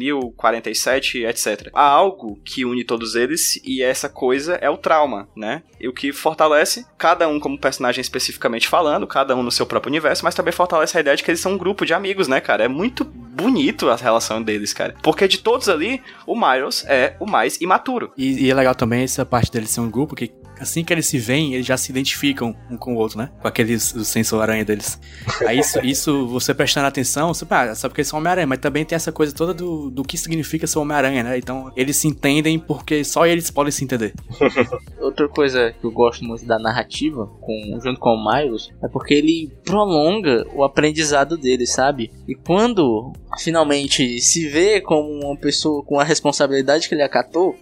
Speaker 3: 1047, etc. Há algo que une todos eles e essa coisa é o trauma, né? E o que fortalece cada um como personagem especificamente falando, cada um no seu próprio universo, mas também fortalece a ideia de que eles são um grupo de amigos, né, cara? É muito bonito a relação deles, cara. Porque de todos ali, o Miles é o mais imaturo.
Speaker 5: E, e é legal também essa parte deles ser um grupo que assim que eles se veem, eles já se identificam um com o outro, né? Com aqueles o sensor aranha deles. Aí isso, isso você prestando atenção, você ah, sabe que eles são Homem-Aranha, mas também tem essa coisa toda do, do que significa ser Homem-Aranha, né? Então eles se entendem porque só eles podem se entender.
Speaker 4: Outra coisa que eu gosto muito da narrativa, com, junto com o Miles, é porque ele prolonga o aprendizado dele, sabe? E quando finalmente se vê como uma pessoa com a responsabilidade que ele acatou,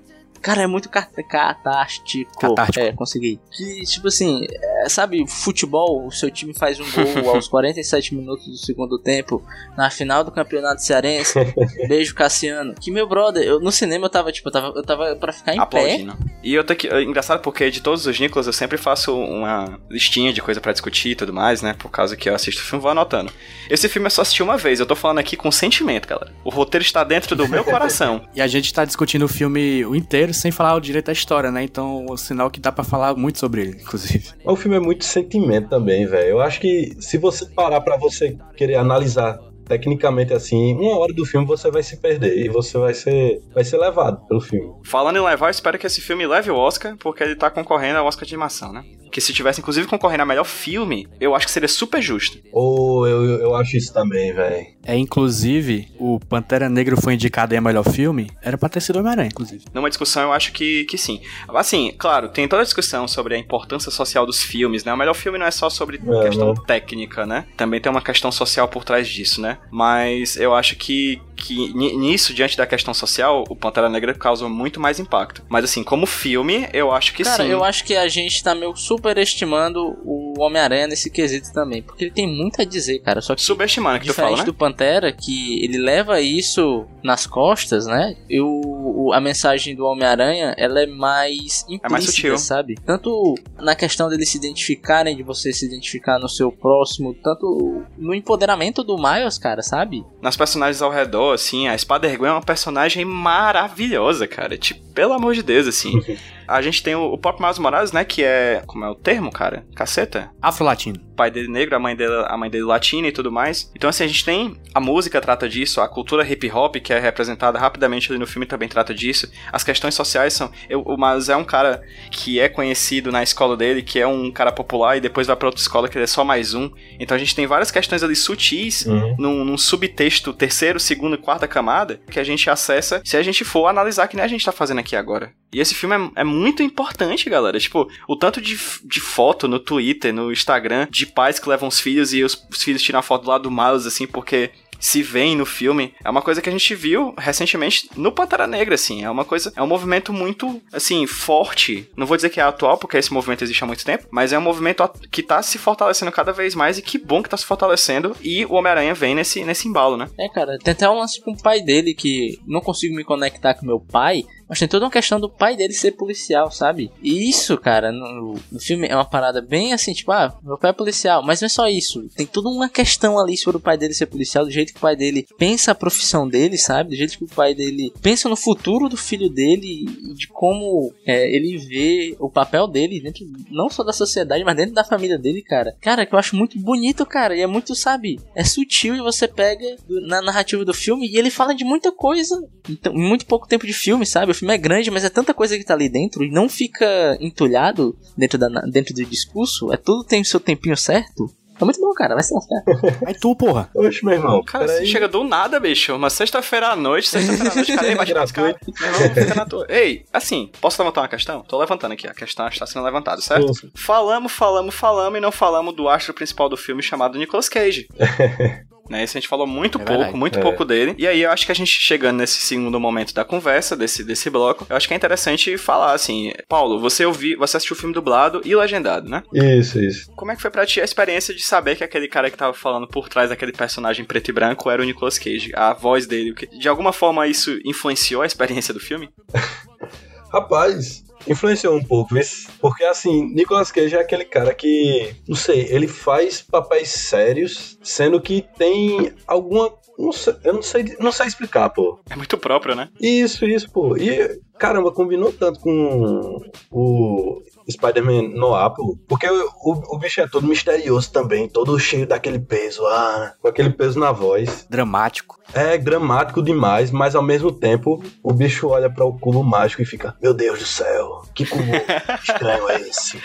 Speaker 4: cara, é muito cat- catástico.
Speaker 5: Catártico.
Speaker 4: É, consegui. Que, tipo assim, sabe, futebol, o seu time faz um gol aos 47 minutos do segundo tempo, na final do campeonato cearense. Beijo, Cassiano. Que meu brother, eu, no cinema eu tava, tipo, eu tava, eu tava pra ficar em pé.
Speaker 3: aplaudindo. E eu tenho que. é Engraçado porque de todos os Nicolas eu sempre faço uma listinha de coisa pra discutir e tudo mais, né? Por causa que eu assisto o filme vou anotando. Esse filme eu só assisti uma vez, eu tô falando aqui com sentimento, galera. O roteiro está dentro do meu coração.
Speaker 5: E a gente tá discutindo o filme o inteiro sem falar o direito da história, né? Então, o sinal que dá pra falar muito sobre ele, inclusive.
Speaker 6: O filme é muito sentimento também, velho. Eu acho que se você parar pra você querer analisar tecnicamente assim, uma hora do filme você vai se perder e você vai ser, vai ser levado pelo filme.
Speaker 3: Falando em levar, eu espero que esse filme leve o Oscar, porque ele tá concorrendo ao Oscar de animação, né? Que se tivesse, inclusive, concorrendo a melhor filme, eu acho que seria super justo.
Speaker 6: Ou eu, eu, eu acho isso também, velho.
Speaker 5: É, inclusive, o Pantera Negra foi indicado em melhor filme, era pra ter sido Homem-Aranha, inclusive.
Speaker 3: Numa discussão, eu acho que, que sim. Assim, claro, tem toda a discussão sobre a importância social dos filmes, né? O melhor filme não é só sobre
Speaker 6: É,
Speaker 3: questão
Speaker 6: né?
Speaker 3: técnica, né? Também tem uma questão social por trás disso, né? Mas eu acho que, que ni- nisso, diante da questão social, o Pantera Negra causa muito mais impacto. Mas assim, como filme, eu acho que
Speaker 4: Cara,
Speaker 3: sim.
Speaker 4: eu acho que a gente tá meio superestimando o Homem-Aranha nesse quesito também. Porque ele tem muito a dizer, cara. Só que
Speaker 3: Subestimando que tu fala, né?
Speaker 4: do Pantera, que ele leva isso nas costas, né? Eu, a mensagem do Homem-Aranha, ela é mais implícita,
Speaker 3: É mais sutil.
Speaker 4: sabe? Tanto na questão deles se identificarem, de você se identificar no seu próximo, tanto no empoderamento do Miles, cara, sabe?
Speaker 3: Nas personagens ao redor, assim, a Spider-Gwen é uma personagem maravilhosa, cara. Tipo, pelo amor de Deus, assim. A gente tem o, o próprio Miles Morales, né? Que é. Como é o termo, cara? Caceta?
Speaker 5: Afro-Latino.
Speaker 3: Pai dele negro, a mãe dele, a mãe dele latina e tudo mais. Então, assim, a gente tem. A música trata disso, a cultura hip hop, que é representada rapidamente ali no filme, também trata disso. As questões sociais são. Eu, o Miles é um cara que é conhecido na escola dele, que é um cara popular, e depois vai pra outra escola que ele é só mais um. Então a gente tem várias questões ali sutis
Speaker 6: Uhum.
Speaker 3: num, num subtexto terceiro, segundo e quarta camada que a gente acessa se a gente for analisar que nem a gente tá fazendo aqui agora. E esse filme é, é muito importante, galera. Tipo, o tanto de, de foto no Twitter, no Instagram, de pais que levam os filhos e os, os filhos tiram a foto lá do Miles, assim, porque se veem no filme, é uma coisa que a gente viu recentemente no Pantera Negra, assim. É uma coisa, é um movimento muito, assim, forte. Não vou dizer que é atual, porque esse movimento existe há muito tempo, mas é um movimento que tá se fortalecendo cada vez mais e que bom que tá se fortalecendo. E o Homem-Aranha vem nesse, nesse embalo, né?
Speaker 4: É, cara, tem até um lance com o pai dele que não consigo me conectar com meu pai, mas tem toda uma questão do pai dele ser policial, sabe? E isso, cara, no, no filme é uma parada bem assim, tipo, ah, meu pai é policial, mas não é só isso. Tem toda uma questão ali sobre o pai dele ser policial, do jeito que o pai dele pensa a profissão dele, sabe? Do jeito que o pai dele pensa no futuro do filho dele e de como é, ele vê o papel dele dentro, não só da sociedade, mas dentro da família dele, cara. Cara, que eu acho muito bonito, cara, e é muito, sabe? É sutil e você pega na narrativa do filme e ele fala de muita coisa então, muito pouco tempo de filme, sabe? O filme é grande, mas é tanta coisa que tá ali dentro e não fica entulhado dentro, da, dentro do discurso. É tudo tem o seu tempinho certo. É muito bom, cara. Vai se lascar.
Speaker 5: Aí tu, porra.
Speaker 6: Oxe, meu irmão.
Speaker 3: Cara, você chega do nada, bicho. Uma sexta-feira à noite, sexta-feira à noite, cara, esse cara. Meu irmão, fica na tua. Ei, assim, posso levantar uma questão? Tô levantando aqui, a questão está sendo levantada, certo?
Speaker 6: Sim.
Speaker 3: Falamos, falamos, falamos e não falamos do astro principal do filme chamado Nicolas Cage. Né, esse a gente falou muito
Speaker 5: É
Speaker 3: pouco,
Speaker 5: verdade.
Speaker 3: muito
Speaker 6: É.
Speaker 3: pouco dele. E aí eu acho que a gente chegando nesse segundo momento da conversa, desse, desse bloco, eu acho que é interessante falar assim, Paulo, você ouviu, você assistiu o filme dublado e legendado, né?
Speaker 6: Isso, isso.
Speaker 3: Como é que foi pra ti a experiência de saber que aquele cara que tava falando por trás daquele personagem preto e branco era o Nicolas Cage? A voz dele, o que- de alguma forma isso influenciou a experiência do filme?
Speaker 6: Rapaz, influenciou um pouco, viu? porque assim, Nicolas Cage é aquele cara que, não sei, ele faz papéis sérios, sendo que tem alguma. Não sei, eu não sei, não sei explicar, pô.
Speaker 3: É muito próprio, né?
Speaker 6: Isso, isso, pô. E, caramba, combinou tanto com o Spider-Man Noir, pô. Porque o, o, o bicho é todo misterioso também, todo cheio daquele peso, ah, com aquele peso na voz.
Speaker 5: Dramático.
Speaker 6: É dramático demais, mas ao mesmo tempo o bicho olha para o cubo mágico e fica: Meu Deus do céu, que cubo estranho é esse?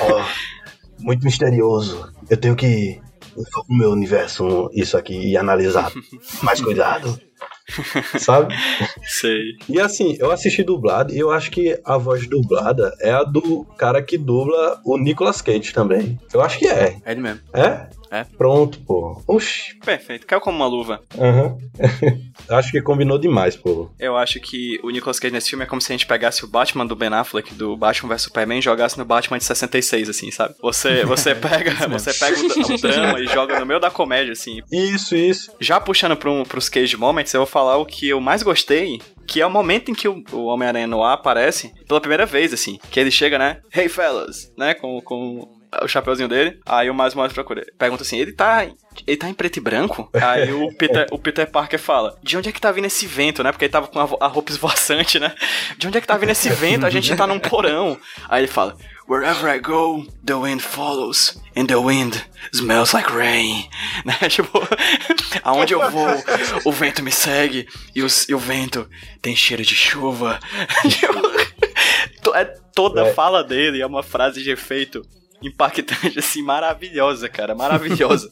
Speaker 6: Ó, muito misterioso. Eu tenho que só pro meu universo isso aqui e analisar. Mais cuidado. Sabe?
Speaker 3: Sei.
Speaker 6: E assim, eu assisti dublado e eu acho que a voz dublada é a do cara que dubla o Nicolas Cage também. Eu acho que é.
Speaker 5: É ele mesmo.
Speaker 6: É?
Speaker 5: É.
Speaker 6: Pronto, pô. Oxi.
Speaker 3: Perfeito. Caiu como uma luva.
Speaker 6: Aham. acho que combinou demais, pô.
Speaker 3: Eu acho que o Nicolas Cage nesse filme é como se a gente pegasse o Batman do Ben Affleck, do Batman vs Superman, e jogasse no Batman de 66, assim, sabe? Você, você pega, você pega o, o drama e joga no meio da comédia, assim.
Speaker 6: Isso, isso.
Speaker 3: Já puxando para um, pros Cage Moments, eu vou falar o que eu mais gostei, que é o momento em que o, o Homem-Aranha no ar aparece pela primeira vez, assim. Que ele chega, né? Hey, fellas! Né? Com, com o chapeuzinho dele. Aí o Miles Morales procura. Pergunta assim, ele tá... Ele tá em preto e branco? Aí o Peter, o Peter Parker fala, de onde é que tá vindo esse vento, né? Porque ele tava com a, a roupa esvoaçante, né? De onde é que tá vindo esse vento? A gente tá num porão. Aí ele fala, Wherever I go, the wind follows, and the wind smells like rain. Né? Tipo, aonde eu vou, o vento me segue, e, os- e o vento tem cheiro de chuva. Tipo, é, toda
Speaker 6: É.
Speaker 3: a fala dele é uma frase de efeito impactante, assim, maravilhosa, cara, maravilhosa.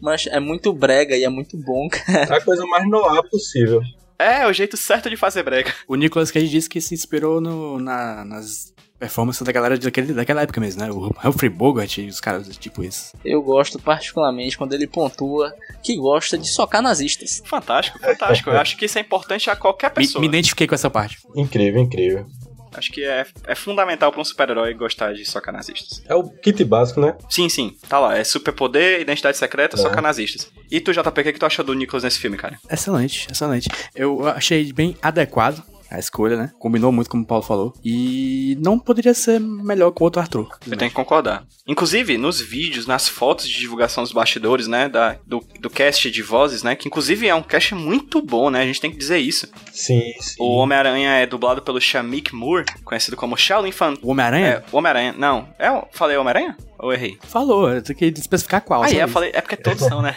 Speaker 4: Mas é muito brega e é muito bom, cara.
Speaker 6: É a coisa mais noir possível.
Speaker 3: é, o jeito certo de fazer brega.
Speaker 5: O Nicolas Cage disse que se inspirou no, na- nas performances da galera daquele, daquela época mesmo, né? O Humphrey Bogart e os caras tipo isso.
Speaker 4: Eu gosto particularmente quando ele pontua que gosta de socar nazistas.
Speaker 3: Fantástico, fantástico. Eu acho que isso é importante a qualquer
Speaker 5: Me,
Speaker 3: pessoa.
Speaker 5: me identifiquei com essa parte.
Speaker 6: Incrível, incrível.
Speaker 3: Acho que é, é fundamental pra um super-herói gostar de socar nazistas.
Speaker 6: É o kit básico, né?
Speaker 3: Sim, sim, tá lá. É superpoder, identidade secreta,
Speaker 6: É.
Speaker 3: socar nazistas. E tu, JP, o que, que tu achou do Nicholas nesse filme, cara?
Speaker 5: Excelente, excelente. Eu achei bem adequado a escolha, né? Combinou muito, como o Paulo falou. E não poderia ser melhor com outro Arthur.
Speaker 3: Eu tenho que concordar. Inclusive, nos vídeos, nas fotos de divulgação dos bastidores, né? Da, do, do cast de vozes, né? Que inclusive é um cast muito bom, né? A gente tem que dizer isso.
Speaker 6: Sim, sim.
Speaker 3: O Homem-Aranha é dublado pelo Shamik Moore, conhecido como Shaolin Fan.
Speaker 5: O Homem-Aranha
Speaker 3: É, o Homem-Aranha. Não. É, o- falei Homem-Aranha? Ou errei?
Speaker 5: falou, eu tenho que especificar qual.
Speaker 3: Ah, é, eu falei, é porque todos são, né?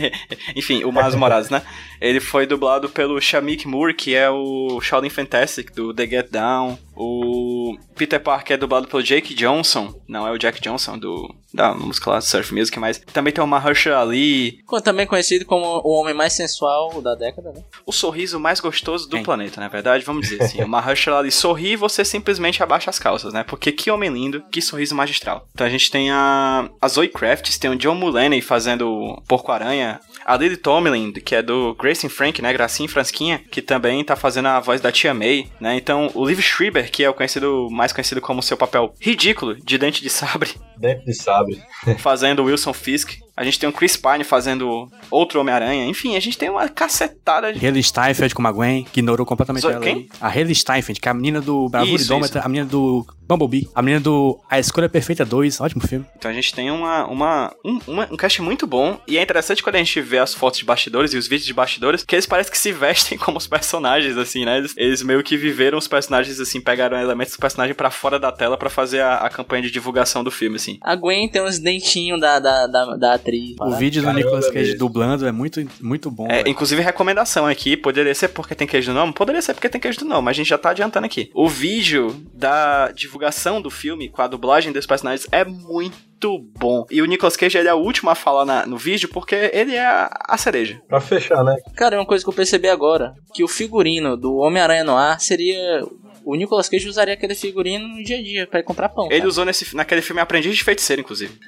Speaker 3: Enfim, o Miles Morales, né? Ele foi dublado pelo Shamik Moore, que é o Shaolin Fantastic do The Get Down. O Peter Parker é dublado pelo Jake Johnson. Não é o Jack Johnson do da música lá, Surf Music, mas também tem o Mahershala Ali,
Speaker 4: Também conhecido como o homem mais sensual da década, né?
Speaker 3: o sorriso mais gostoso do planeta, na verdade, vamos dizer assim. O Mahershala Ali sorri e você simplesmente abaixa as calças, né? Porque que homem lindo, que sorriso magistral. Então a gente tem a, a Zoe Kravitz, tem o John Mulaney fazendo Porco-Aranha, a Lily Tomlin, que é do Grace and Frank, né? Gracinha e Fransquinha, que também tá fazendo a voz da Tia May, né? Então o Liv Schreiber, que é o conhecido, mais conhecido como seu papel ridículo de dente de sabre,
Speaker 6: Dentro de sabre.
Speaker 3: fazendo o Wilson Fisk. A gente tem o Chris Pine fazendo outro Homem-Aranha. Enfim, a gente tem uma cacetada de
Speaker 5: Haley Steinfeld como a Gwen, que ignorou completamente
Speaker 3: Zo-
Speaker 5: ela
Speaker 3: quem?
Speaker 5: aí. A Haley Steinfeld, que é a menina do Idômetra, a menina do Bumblebee, a menina do A Escolha Perfeita 2, ótimo filme.
Speaker 3: Então a gente tem uma, uma, um, uma- um cast muito bom. E é interessante quando a gente vê as fotos de bastidores e os vídeos de bastidores, que eles parecem que se vestem como os personagens, assim, né? Eles, eles meio que viveram os personagens, assim, pegaram elementos do personagem pra fora da tela pra fazer a, a campanha de divulgação do filme, assim.
Speaker 4: A Gwen tem uns dentinhos da, da, da, da atriz.
Speaker 5: O vídeo do
Speaker 6: Caramba,
Speaker 5: Nicolas Cage
Speaker 6: mesmo.
Speaker 5: dublando é muito, muito bom.
Speaker 3: É, inclusive, recomendação aqui, poderia ser porque tem queijo do nome? Poderia ser porque tem queijo do nome, mas a gente já tá adiantando aqui. O vídeo da divulgação do filme com a dublagem dos personagens é muito bom. E o Nicolas Cage, ele é o último a falar na- no vídeo porque ele é a, a cereja.
Speaker 6: Pra fechar, né?
Speaker 4: Cara, é uma coisa que eu percebi agora, que o figurino do Homem-Aranha no ar seria... O Nicolas Cage usaria aquele figurino no dia a dia pra ir comprar pão.
Speaker 3: Ele
Speaker 4: cara.
Speaker 3: usou nesse, naquele filme Aprendiz de Feiticeiro, inclusive.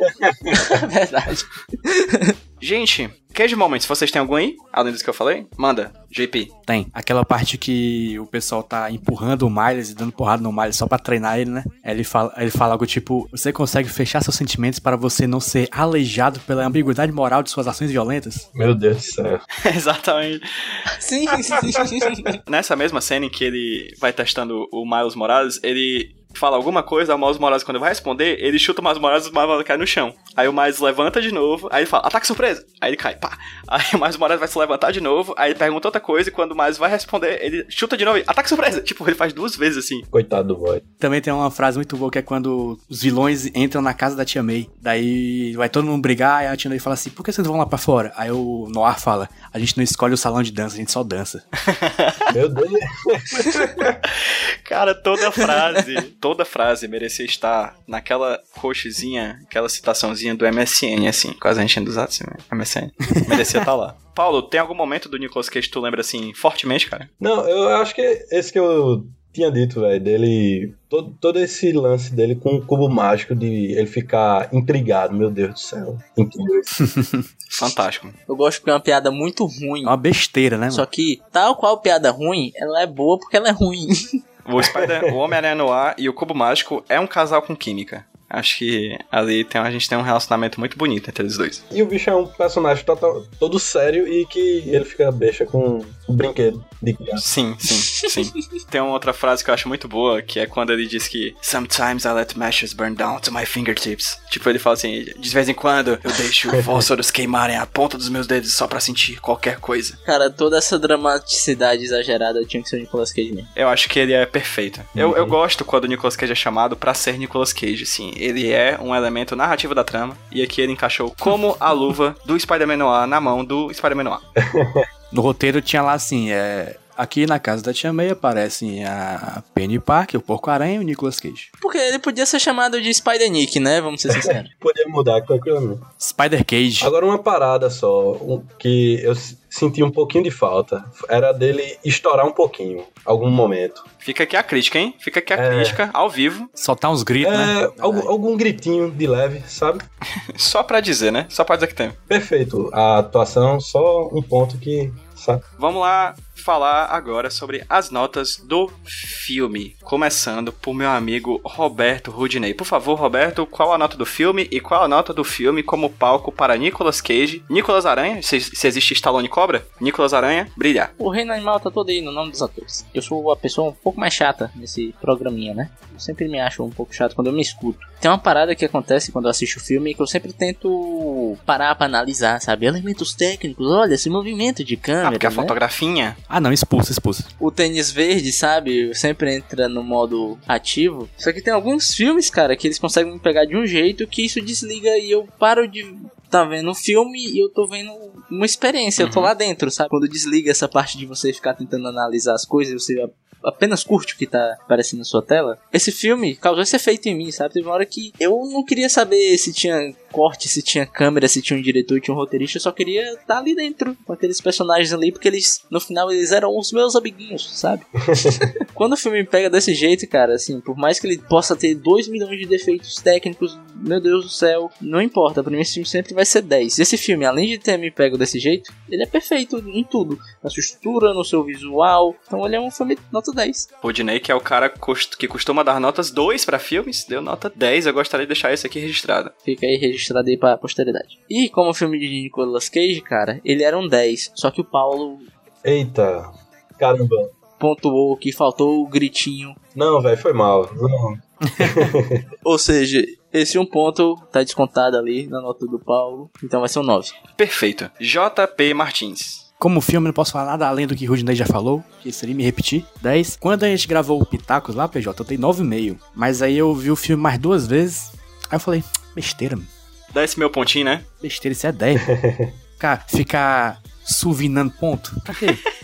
Speaker 4: É verdade.
Speaker 3: Gente, Cage Moments, vocês têm algum aí? Além dos que eu falei? Manda, JP.
Speaker 5: Tem. Aquela parte que o pessoal tá empurrando o Miles e dando porrada no Miles só pra treinar ele, né? Ele fala, ele fala algo tipo: Você consegue fechar seus sentimentos para você não ser aleijado pela ambiguidade moral de suas ações violentas?
Speaker 6: Meu Deus do céu.
Speaker 3: Exatamente.
Speaker 4: Sim, sim, sim.
Speaker 3: Nessa mesma cena em que ele vai testando o Miles Morales, ele fala alguma coisa, o Miles Morales, quando vai responder, ele chuta o Miles Morales e o Miles Morales cai no chão. Aí o Miles levanta de novo, aí ele fala, ataque surpresa! Aí ele cai, pá. Aí o Miles Morales vai se levantar de novo, aí ele pergunta outra coisa, e quando o Miles vai responder, ele chuta de novo e ataque surpresa! Tipo, ele faz duas vezes assim.
Speaker 6: Coitado do boy.
Speaker 5: Também tem uma frase muito boa que é quando os vilões entram na casa da tia May. Daí vai todo mundo brigar e a tia May fala assim: Por que vocês vão lá pra fora? Aí o Noir fala: A gente não escolhe o salão de dança, a gente só dança.
Speaker 6: Meu Deus.
Speaker 3: Cara, toda frase, toda frase merecia estar naquela coxezinha, aquela citaçãozinha do MSN, assim, quase enchendo os atos, assim, MSN. Merecia estar lá. Paulo, tem algum momento do Nicolas Cage que tu lembra, assim, fortemente, cara?
Speaker 6: Não, eu acho que esse que eu tinha dito, velho, dele. Todo, todo esse lance dele com o cubo mágico de ele ficar intrigado, meu Deus do céu.
Speaker 3: Fantástico.
Speaker 4: Eu gosto porque é uma piada muito ruim.
Speaker 5: É uma besteira, né, mano?
Speaker 4: Só que, tal qual piada ruim, ela é boa porque ela é ruim.
Speaker 3: O Spider, o Homem-Aranha no ar e o Cubo Mágico é um casal com química. Acho que ali tem, a gente tem um relacionamento muito bonito entre eles dois.
Speaker 6: E o bicho é um personagem total, todo sério e que ele fica besta com um brinquedo de criança.
Speaker 3: Sim, sim, sim. Tem uma outra frase que eu acho muito boa, que é quando ele diz que Sometimes I let meshes burn down to my fingertips. Tipo, ele fala assim, de vez em quando eu deixo fósforos queimarem a ponta dos meus dedos só pra sentir qualquer coisa.
Speaker 4: Cara, toda essa dramaticidade exagerada tinha que ser o Nicolas Cage mesmo.
Speaker 3: Eu acho que ele é perfeito. Eu, eu gosto quando o Nicolas Cage é chamado pra ser Nicolas Cage, assim. Ele é um elemento narrativo da trama, e aqui ele encaixou como a luva do Spider-Man Noir na mão do Spider-Man Noir.
Speaker 5: No roteiro tinha lá assim: é, Aqui na casa da tia May aparecem a Penny Parker, o Porco-Aranha e o Nicolas Cage.
Speaker 4: Porque ele podia ser chamado de Spider-Nick, né? Vamos ser sinceros.
Speaker 6: Podia mudar tranquilamente.
Speaker 5: Spider Cage.
Speaker 6: Agora uma parada só, um- que eu senti um pouquinho de falta, era dele estourar um pouquinho, algum momento.
Speaker 3: Fica aqui a crítica, hein? Fica aqui a
Speaker 6: É.
Speaker 3: crítica, ao vivo,
Speaker 5: Soltar uns gritos,
Speaker 6: É,
Speaker 5: né?
Speaker 6: algum, algum gritinho de leve, sabe?
Speaker 3: só pra dizer, né? Só pra dizer que tem.
Speaker 6: Perfeito. A atuação, só um ponto que, sabe?
Speaker 3: Vamos lá falar agora sobre as notas do filme. Começando por meu amigo Roberto Rudinei. Por favor, Roberto, qual a nota do filme e qual a nota do filme como palco para Nicolas Cage, Nicolas Aranha, se, se existe Stallone Cobra, Nicolas Aranha, brilhar.
Speaker 4: O reino animal tá todo aí no nome dos atores. Eu sou a pessoa um pouco mais chata nesse programinha, né? Eu sempre me acho um pouco chato quando eu me escuto. Tem uma parada que acontece quando eu assisto o filme que eu sempre tento parar pra analisar, sabe? Elementos técnicos, olha esse movimento de
Speaker 3: Ah,
Speaker 4: câmera,
Speaker 3: porque a
Speaker 4: né?
Speaker 3: fotografinha.
Speaker 5: Ah, não, expulsa, expulsa.
Speaker 4: o tênis verde, sabe? Sempre entra no modo ativo. Só que tem alguns filmes, cara, que eles conseguem me pegar de um jeito que isso desliga e eu paro de tá vendo um filme e eu tô vendo uma experiência, eu tô lá dentro, sabe? Quando desliga essa parte de você ficar tentando analisar as coisas, você apenas curte o que tá aparecendo na sua tela, esse filme causou esse efeito em mim, sabe? Teve uma hora que eu não queria saber se tinha corte, se tinha câmera, se tinha um diretor, tinha um roteirista, eu só queria estar ali dentro com aqueles personagens ali, porque eles, no final, eles eram os meus amiguinhos, sabe? Quando o filme me pega desse jeito, cara, assim, por mais que ele possa ter 2 milhões de defeitos técnicos, meu Deus do céu, não importa, pra mim esse filme sempre vai ser 10. Esse filme, além de ter me pego desse jeito, ele é perfeito em tudo, na sua estrutura, no seu visual, então ele é um filme nota 10.
Speaker 3: O Diney, que é o cara que costuma dar notas 2 pra filmes, deu nota 10. Eu gostaria de deixar isso aqui registrado.
Speaker 4: Fica aí registrado aí pra posteridade. E como filme de Nicolas Cage, cara, ele era um 10, só que o Paulo
Speaker 6: Eita. Caramba.
Speaker 4: pontuou que faltou o gritinho.
Speaker 6: Não, velho, foi mal. Não.
Speaker 4: Ou seja, esse um ponto tá descontado ali na nota do Paulo, então vai ser um 9.
Speaker 3: Perfeito. JP Martins.
Speaker 5: Como filme, não posso falar nada além do que o Rudinei já falou, que seria me repetir. 10. Quando a gente gravou o Pitacos lá, PJ, eu dei 9,5. Mas aí eu vi o filme mais duas vezes. Aí eu falei, besteira, mano.
Speaker 3: Dá esse meu pontinho, né?
Speaker 5: Besteira, isso é 10. Cara, ficar suvinando ponto. Pra quê?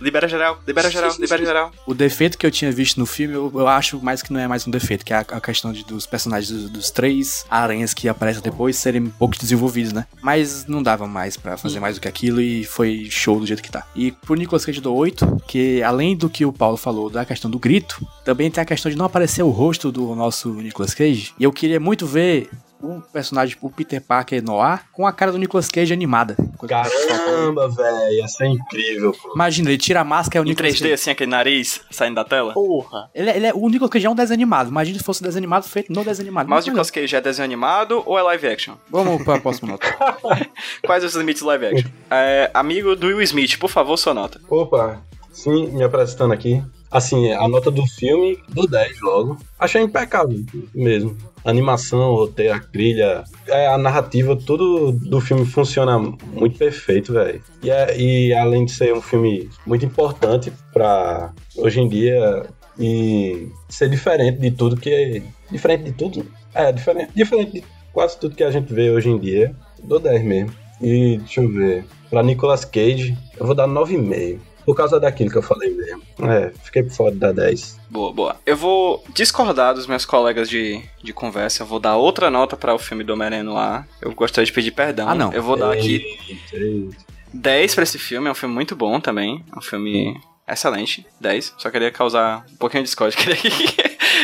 Speaker 3: Libera geral, libera geral, libera geral.
Speaker 5: O defeito que eu tinha visto no filme, eu, eu acho mais que não é mais um defeito, que é a, a questão de, dos personagens dos, dos três aranhas que aparecem depois serem um pouco desenvolvidos, né? Mas não dava mais pra fazer mais do que aquilo e foi show do jeito que tá. E pro Nicolas Cage do 8, que além do que o Paulo falou da questão do grito, também tem a questão de não aparecer o rosto do nosso Nicolas Cage. E eu queria muito ver o personagem, o Peter Parker Noir, com a cara do Nicolas Cage animada.
Speaker 6: Caramba, velho. Ia ser incrível, pô.
Speaker 5: Imagina, ele tira a máscara e é o
Speaker 3: Em
Speaker 5: Nicolas
Speaker 3: 3D,
Speaker 5: Cage.
Speaker 3: assim, aquele nariz saindo da tela.
Speaker 4: Porra!
Speaker 5: Ele, é- ele é, o Nicolas Cage é um desenho animado. Imagina se fosse um desenho animado feito no desenho animado.
Speaker 3: Mas o Nicolas Cage é desenho animado ou é live action?
Speaker 5: Vamos pra próxima nota.
Speaker 3: Quais os limites do live action? É, amigo do Will Smith, por favor, sua nota.
Speaker 6: Opa, sim, me apresentando aqui. Assim, a nota do filme, do 10 logo. Achei impecável mesmo. A animação, o roteiro, a trilha, é, a narrativa, tudo do filme funciona muito perfeito, velho. E, é- e além de ser um filme muito importante pra hoje em dia e ser diferente de tudo que. Diferente de tudo? É, diferente, diferente de quase tudo que a gente vê hoje em dia. Dou 10 mesmo. E deixa eu ver. Pra Nicolas Cage, eu vou dar 9,5. Por causa daquilo que eu falei mesmo. É, fiquei por fora da 10.
Speaker 3: Boa, boa. Eu vou discordar dos meus colegas de, de conversa. Eu vou dar outra nota para o filme do Homem-Aranha no ar. Eu gostaria de pedir perdão.
Speaker 5: Ah, não.
Speaker 3: Eu vou dar aqui
Speaker 6: Eita, eita.
Speaker 3: 10 pra esse filme. É um filme muito bom também. É um filme excelente. 10. Só queria causar um pouquinho de discórdia. Queria que,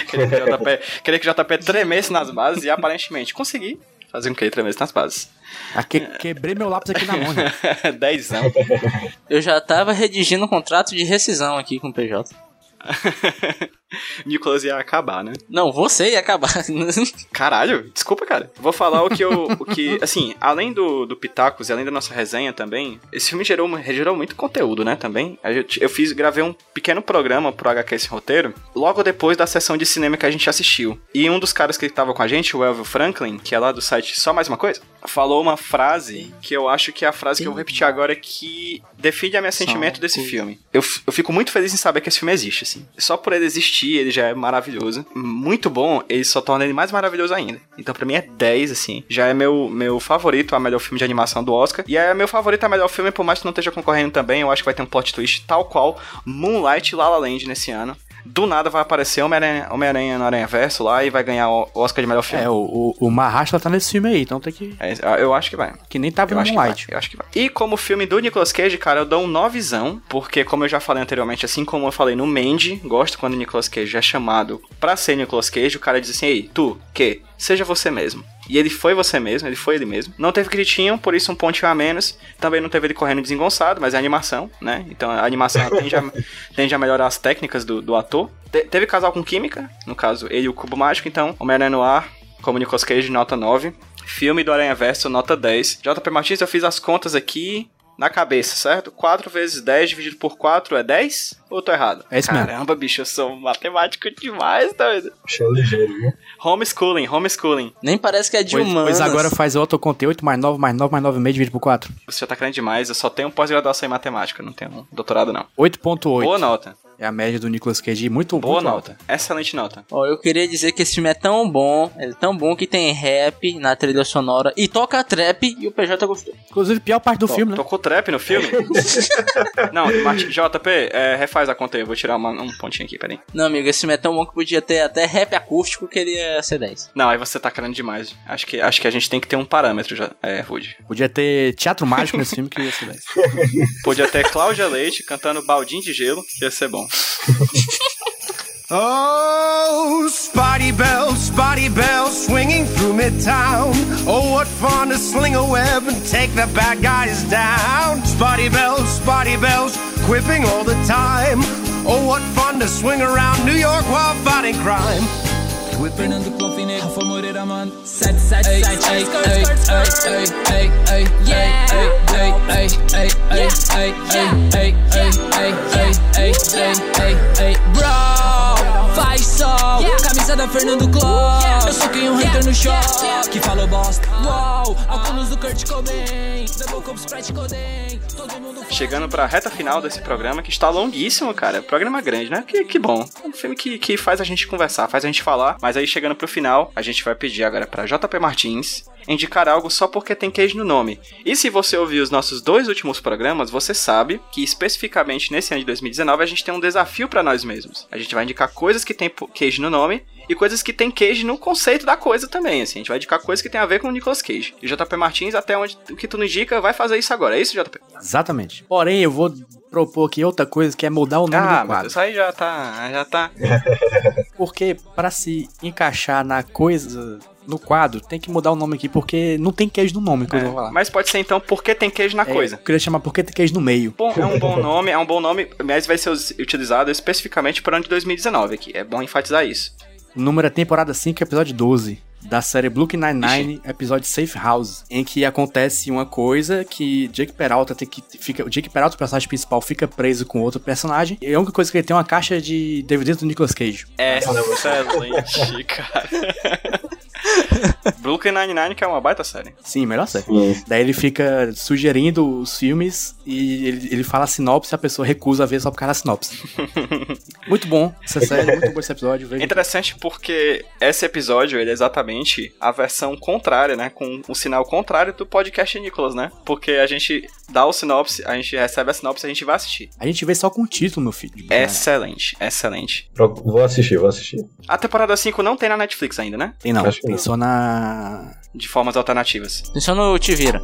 Speaker 3: queria que, o JP, queria que o JP tremesse nas bases e aparentemente consegui fazer com que ele tremesse nas bases.
Speaker 5: Aqui, quebrei meu lápis aqui na mão, né?
Speaker 3: 10
Speaker 4: Eu já tava redigindo um contrato de rescisão aqui com o PJ.
Speaker 3: Nicolas ia acabar, né?
Speaker 4: Não, você ia acabar.
Speaker 3: Caralho, desculpa, cara. Vou falar o que eu. O que, assim, além do, do Pitacos e além da nossa resenha também, esse filme gerou, gerou muito conteúdo, né? Também. Gente- Eu fiz, gravei um pequeno programa pro HQ Esse Roteiro, logo depois da sessão de cinema que a gente assistiu. E um dos caras que tava com a gente, o Elvio Franklin, que é lá do site Só Mais Uma Coisa, falou uma frase que eu acho que é a frase que eu vou repetir agora que define a minha sentimento desse filme. Eu, eu fico muito feliz em saber que esse filme existe, assim. Só por ele existir, ele já é maravilhoso. Muito bom, ele só torna ele mais maravilhoso ainda. Então, pra mim, é 10, assim. Já é meu, meu favorito, a melhor filme de animação do Oscar. E é meu favorito, a melhor filme, por mais que não esteja concorrendo também. Eu acho que vai ter um plot twist tal qual Moonlight e La La Land nesse ano. Do nada vai aparecer Homem-Aranha Homem no Aranha Verso lá e vai ganhar o Oscar de melhor filme.
Speaker 5: É, o, o, o Mahashla tá nesse filme aí, então tem que.
Speaker 3: É, eu acho que vai.
Speaker 5: Que nem
Speaker 3: Eu
Speaker 5: no Moonlight.
Speaker 3: eu acho que vai. E como filme do Nicolas Cage, cara, eu dou um novizão, porque como eu já falei anteriormente, assim como eu falei no Mandy, gosto quando o Nicolas Cage é chamado pra ser Nicolas Cage, o cara diz assim, ei, tu, que? Seja você mesmo. E ele foi você mesmo, ele foi ele mesmo. Não teve gritinho, por isso um pontinho a menos. Também não teve ele correndo desengonçado, mas é animação, né? Então a animação tende a, tende a melhorar as técnicas do, do ator. Te- teve casal com química, no caso, ele e o Cubo Mágico, então Homem-Aranha no ar, como Nicolas Cage, nota 9. Filme do Aranha Verso, nota 10. JP Martins, eu fiz as contas aqui na cabeça, certo? 4 vezes 10 dividido por 4 é 10? Ou eu tô errado?
Speaker 5: É isso mesmo.
Speaker 3: Caramba, bicho, eu sou matemático demais, doido.
Speaker 6: Achei ligeiro, viu?
Speaker 3: Homeschooling, homeschooling.
Speaker 4: Nem parece que é de
Speaker 5: Pois,
Speaker 4: humanas.
Speaker 5: pois agora faz o autoconte 8 mais 9 mais 9 mais 9,5 dividido por 4.
Speaker 3: Você já tá querendo demais, eu só tenho pós-graduação em matemática, não tenho doutorado não.
Speaker 5: 8.8.
Speaker 3: Boa nota.
Speaker 5: É a média do Nicolas Cage muito
Speaker 3: Boa
Speaker 5: muito
Speaker 3: nota.
Speaker 5: alta.
Speaker 3: Excelente nota.
Speaker 4: Ó, eu queria dizer que esse filme é tão bom, ele é tão bom que tem rap na trilha sonora e toca trap e o PJ gostou.
Speaker 5: Inclusive, pior parte do
Speaker 3: Tô-
Speaker 5: filme, né?
Speaker 3: Tocou trap no filme? não, Martin, JP, é, refaz a conta aí. Eu vou tirar uma- um pontinho aqui, peraí.
Speaker 4: Não, amigo, esse filme é tão bom que podia ter até rap acústico que ele ia ser 10.
Speaker 3: Não, aí você tá querendo demais. Acho que, acho que a gente tem que ter um parâmetro, já, é, Rude.
Speaker 5: Podia ter teatro mágico nesse filme que ia ser 10.
Speaker 3: Podia ter Cláudia Leite cantando Baldinho de Gelo, que ia ser bom.
Speaker 7: Oh, Spotty Bell, Spotty Bell, swinging through Midtown. Oh, what fun to sling a web and take the bad guys down. Spotty Bells, Spotty Bells, quipping all the time. Oh, what fun to swing around New York while fighting crime.
Speaker 8: Fernando Plofinegro foi Fernando Eu sou quem um hater no. Que falou bosta. Uau, do Kurt
Speaker 3: Chegando pra reta final desse programa, que está longuíssimo, cara. Programa grande, né? Que, que bom. Um filme que, que faz a gente conversar, faz a gente falar. Mas aí, chegando pro final, a gente vai pedir agora pra JP Martins indicar algo só porque tem queijo no nome. E se você ouviu os nossos dois últimos programas, você sabe que especificamente nesse ano de 2019 a gente tem um desafio pra nós mesmos. A gente vai indicar coisas que tem queijo no nome e coisas que tem queijo no conceito da coisa também, assim. A gente vai indicar coisas que tem a ver com o Nicolas Cage. E JP Martins, até onde o que tu nos indica, vai fazer isso agora. É isso, JP?
Speaker 5: Exatamente. Porém, eu vou propor aqui outra coisa que é mudar o nome
Speaker 3: Ah,
Speaker 5: do
Speaker 3: mas
Speaker 5: quadro.
Speaker 3: isso aí já tá. Já tá.
Speaker 5: Porque pra se encaixar na coisa, no quadro, tem que mudar o nome aqui, porque não tem queijo no nome que eu vou falar.
Speaker 3: Mas pode ser então porque tem queijo na
Speaker 5: É,
Speaker 3: coisa.
Speaker 5: Eu queria chamar porque tem queijo no meio.
Speaker 3: Bom, é um bom nome, é um bom nome, mas vai ser utilizado especificamente para o ano de 2019 aqui. É bom enfatizar isso.
Speaker 5: Número é temporada 5, episódio 12. Da série Brooklyn Nine-Nine, episódio Safe House, em que acontece uma coisa que Jake Peralta tem que fica, o Jake Peralta, o personagem principal, fica preso com outro personagem. E a única coisa que ele tem é uma caixa de DVD do Nicolas Cage.
Speaker 3: É excelente, cara. Brooklyn Nine-Nine, que é uma baita série.
Speaker 5: Sim, melhor série.
Speaker 6: Sim.
Speaker 5: Daí ele fica sugerindo os filmes e ele, ele fala a sinopse e a pessoa recusa a ver só por causa da sinopse. muito bom essa série, muito bom esse episódio.
Speaker 3: É
Speaker 5: Veja.
Speaker 3: interessante porque esse episódio ele é exatamente a versão contrária, né? Com o sinal contrário do podcast Nicolas, né? Porque a gente dá o sinopse, a gente recebe a sinopse e a gente vai assistir.
Speaker 5: A gente vê só com o título, meu filho.
Speaker 3: Excelente, excelente.
Speaker 6: Pro- Vou assistir, vou assistir.
Speaker 3: A temporada 5 não tem na Netflix ainda, né?
Speaker 5: Tem não,
Speaker 6: Acho
Speaker 5: tem
Speaker 6: não.
Speaker 5: só na...
Speaker 3: De formas alternativas.
Speaker 4: Só no Te Vira.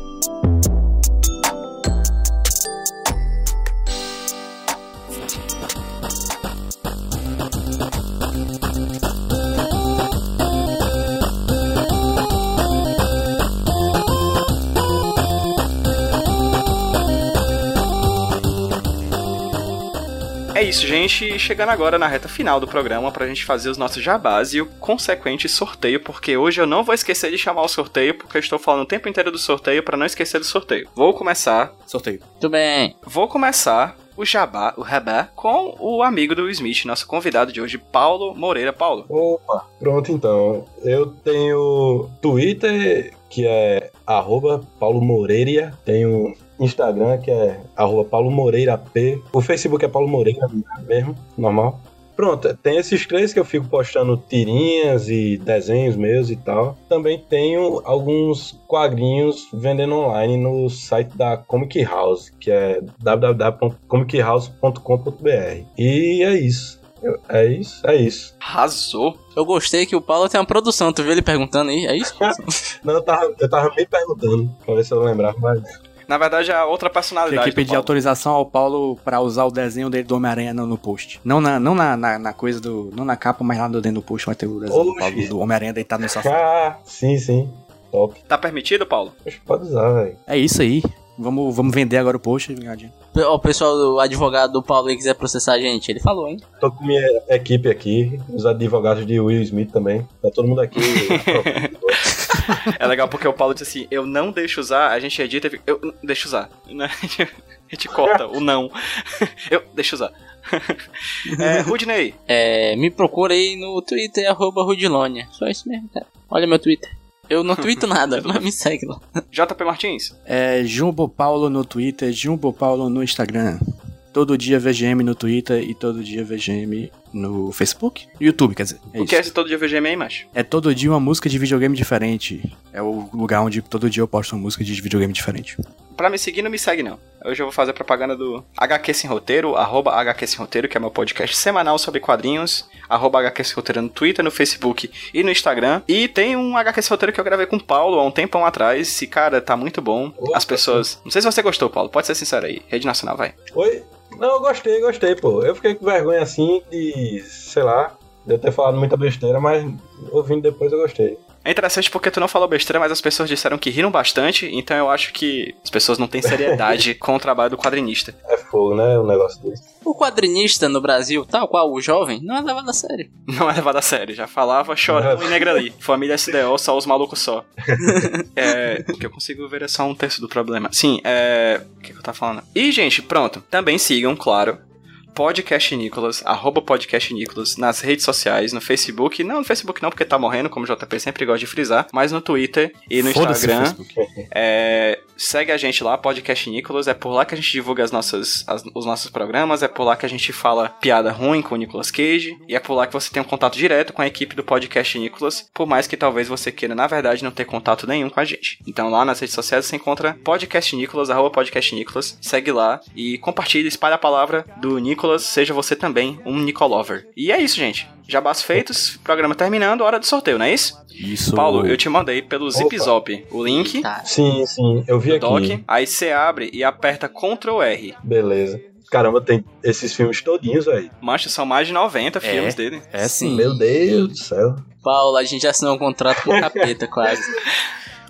Speaker 3: Isso, gente. Chegando agora na reta final do programa pra gente fazer os nossos jabás e o consequente sorteio, porque hoje eu não vou esquecer de chamar o sorteio, porque eu estou falando o tempo inteiro do sorteio pra não esquecer do sorteio. Vou começar,
Speaker 5: Sorteio.
Speaker 4: Muito bem.
Speaker 3: vou começar o jabá, o rabá, com o amigo do Smith, nosso convidado de hoje, Paulo Moreira. Paulo.
Speaker 6: Opa, pronto então. Eu tenho Twitter, que é arroba Paulo Moreira. Tenho Instagram, que é arroba Paulo Moreira P. O Facebook é Paulo Moreira mesmo, normal. Pronto, tem esses três que eu fico postando tirinhas e desenhos meus e tal. Também tenho alguns quadrinhos vendendo online no site da Comic House, que é www.comichouse.com.br. E é isso. É isso, é isso.
Speaker 3: Arrasou.
Speaker 4: Eu gostei que o Paulo tem uma produção, tu viu ele perguntando aí? É isso?
Speaker 6: Não, eu tava, eu tava me perguntando, pra ver se eu lembrava, mas
Speaker 3: Na verdade, é a outra
Speaker 5: Tem
Speaker 3: personalidade
Speaker 5: que pedir
Speaker 3: do
Speaker 5: autorização ao Paulo pra usar o desenho dele do Homem-Aranha no, no post. Não na, não na, na, na coisa do. Não na capa, mas lá no dentro do post vai ter o desenho do,
Speaker 6: Oxi.
Speaker 5: Paulo, do Homem-Aranha deitado no sofá.
Speaker 6: Ah, sim, sim. Top.
Speaker 3: Tá permitido, Paulo?
Speaker 6: Poxa, pode usar, velho.
Speaker 5: É isso aí. Vamos, vamos vender agora o post, vingadinho.
Speaker 4: Ó, o pessoal do advogado do Paulo aí quiser processar a gente, ele falou, hein?
Speaker 6: Tô com minha equipe aqui, os advogados de Will Smith também. Tá todo mundo aqui.
Speaker 3: É legal porque o Paulo disse assim: eu não deixo usar, a gente edita e fica, eu deixo usar. Né? A gente corta o não. Eu deixo usar. É, Rudney,
Speaker 4: É, me procura aí no Twitter, arroba Rudilonia. Só isso mesmo, cara. Olha meu Twitter. Eu não twito nada, mas me segue lá.
Speaker 3: JP Martins.
Speaker 5: É Jumbo Paulo no Twitter, Jumbo Paulo no Instagram. Todo dia VGM no Twitter e todo dia VGM no Facebook. YouTube, quer dizer. É
Speaker 3: o que é esse todo dia VGM aí, macho?
Speaker 5: É todo dia uma música de videogame diferente. É o lugar onde todo dia eu posto uma música de videogame diferente.
Speaker 3: Pra me seguir, não me segue, não. Hoje eu vou fazer propaganda do HQ Sem Roteiro, arroba HQ Sem Roteiro, que é meu podcast semanal sobre quadrinhos, arroba HQ Sem Roteiro no Twitter, no Facebook e no Instagram. E tem um HQ Sem Roteiro que eu gravei com o Paulo há um tempão atrás, e cara, tá muito bom. As pessoas... Não sei se você gostou, Paulo, pode ser sincero aí. Rede Nacional, vai.
Speaker 6: Oi? Não, eu gostei, gostei, pô. Eu fiquei com vergonha assim de, sei lá, de eu ter falado muita besteira, mas ouvindo depois eu gostei.
Speaker 3: É interessante porque tu não falou besteira, mas as pessoas disseram que riram bastante, então eu acho que as pessoas não têm seriedade com o trabalho do quadrinista.
Speaker 6: É fogo, né? O negócio desse.
Speaker 4: O quadrinista no Brasil, tal qual o jovem, não é levado a sério.
Speaker 3: Não é levado a sério, já falava chorando e negra ali. Família SDO, só os malucos só. é. O que eu consigo ver é só um terço do problema. Sim, é. O que, que eu tava falando? E, gente, pronto. Também sigam, claro. Podcast Nicolas, arroba Podcast Nicolas, nas redes sociais, no Facebook. Não, no Facebook não, porque tá morrendo, como o JP sempre gosta de frisar, mas no Twitter e no Instagram. É, segue a gente lá, Podcast Nicolas. É por lá que a gente divulga as nossas, as- os nossos programas. É por lá que a gente fala piada ruim com o Nicolas Cage. E é por lá que você tem um contato direto com a equipe do Podcast Nicolas. Por mais que talvez você queira, na verdade, não ter contato nenhum com a gente. Então lá nas redes sociais você encontra Podcast Nicolas, arroba Podcast Nicolas. Segue lá e compartilha, espalha a palavra do Nicolas. Seja você também um Nicolover. E é isso, gente. Jabás feitos, programa terminando, hora do sorteio, não é isso?
Speaker 5: Isso.
Speaker 3: Paulo, eu te mandei pelo Zip. Zop o link
Speaker 4: Tá.
Speaker 6: Sim, sim, eu vi aqui.
Speaker 3: doc, aí você abre e aperta Ctrl R.
Speaker 6: Beleza. Caramba, tem esses filmes todinhos, velho.
Speaker 3: Mancha, são mais de 90 filmes dele.
Speaker 5: É sim.
Speaker 6: Meu Deus do céu.
Speaker 4: Paulo, a gente assinou um contrato com o capeta, quase.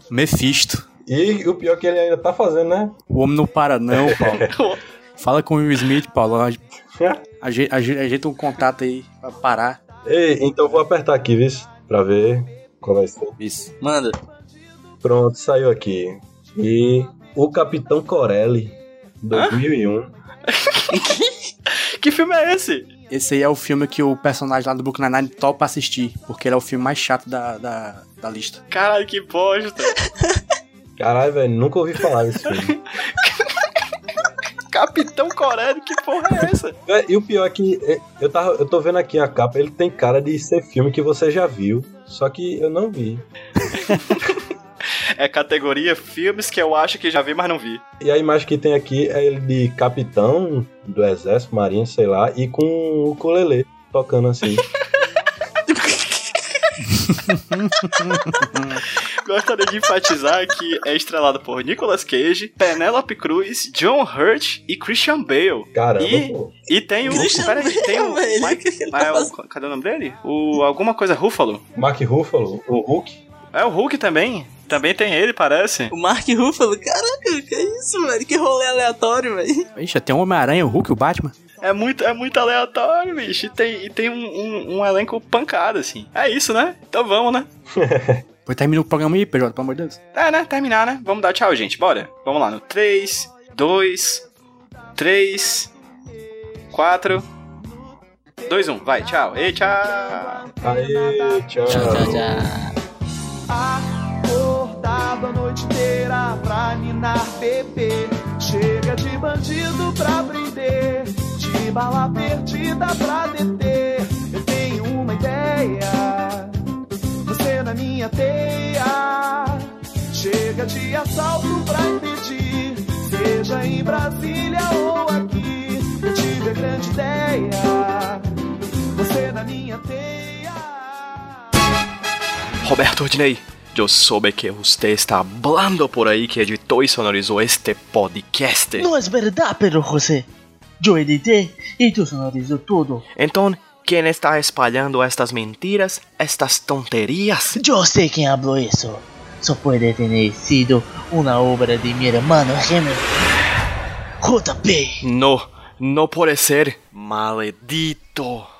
Speaker 5: Mephisto.
Speaker 6: E o pior é que ele ainda tá fazendo, né?
Speaker 5: O homem não para não, Paulo. Fala com o Will Smith, Paulo. Aje- aje- aje- Ajeita um contato aí pra parar.
Speaker 6: Ei, então vou apertar aqui, viu? Pra ver qual vai ser.
Speaker 5: Isso.
Speaker 4: Manda.
Speaker 6: Pronto, saiu aqui. E o Capitão Corelli, 2001.
Speaker 3: Que filme é esse?
Speaker 5: Esse aí é o filme que o personagem lá do Brooklyn Nine-Nine topa assistir, porque ele é o filme mais chato da, da, da lista.
Speaker 3: Caralho, que bosta.
Speaker 6: Caralho, velho, nunca ouvi falar desse filme.
Speaker 3: Capitão Coreano, que porra é essa?
Speaker 6: É, E o pior é que é, eu, tava, eu tô vendo aqui a capa, ele tem cara de ser filme que você já viu, só que eu não vi.
Speaker 3: É categoria filmes que eu acho que já vi, mas não vi.
Speaker 6: E a imagem que tem aqui é ele de capitão do exército, marinha, sei lá, e com o ukulele tocando assim.
Speaker 3: Gostaria de enfatizar que é estrelado por Nicolas Cage, Penelope Cruz, John Hurt e Christian Bale.
Speaker 6: Caramba,
Speaker 3: E,
Speaker 6: pô.
Speaker 3: e tem o.
Speaker 4: Christian
Speaker 3: Peraí, tem o. Mike-
Speaker 4: ele tá
Speaker 3: ah, é o- cadê o nome dele? O. Alguma coisa Ruffalo.
Speaker 6: Mark Ruffalo, o Hulk.
Speaker 3: É o Hulk também. Também tem ele, parece.
Speaker 4: O Mark Ruffalo, caraca, que isso, velho? Que rolê aleatório, velho.
Speaker 5: Ixi, tem o Homem-Aranha, o Hulk, o Batman.
Speaker 3: É muito, é muito aleatório, bicho. E tem, e tem um, um, um elenco pancada, assim. É isso, né? Então vamos, né?
Speaker 5: Depois termina o programa aí, PJ, pelo amor de Deus.
Speaker 3: É, né? Terminar, né? Vamos dar tchau, gente. Bora. Vamos lá. No 3, 2, 3, 4, 2, 1. Vai, tchau. E tchau.
Speaker 6: Aê, tchau.
Speaker 4: Tchau, tchau, tchau.
Speaker 9: Acordado a noite inteira pra ninar bebê. Chega de bandido pra prender, de bala perdida pra deter. Eu tenho uma ideia, você na minha teia. Chega de assalto pra impedir, seja em Brasília ou aqui. Eu tive a grande ideia, você na minha teia.
Speaker 3: Roberto Ordinei. Eu soube que você está hablando por aí que editou e sonorizou este podcast.
Speaker 10: No es verdad, Pedro José. Yo edité y tú sonorizó todo.
Speaker 3: Então, quem está espalhando estas mentiras, estas tonterias?
Speaker 10: Yo sé quién habló eso. Eso puede tener sido una obra de mi hermano gemelo. JP.
Speaker 3: No, no puede ser. Maledito.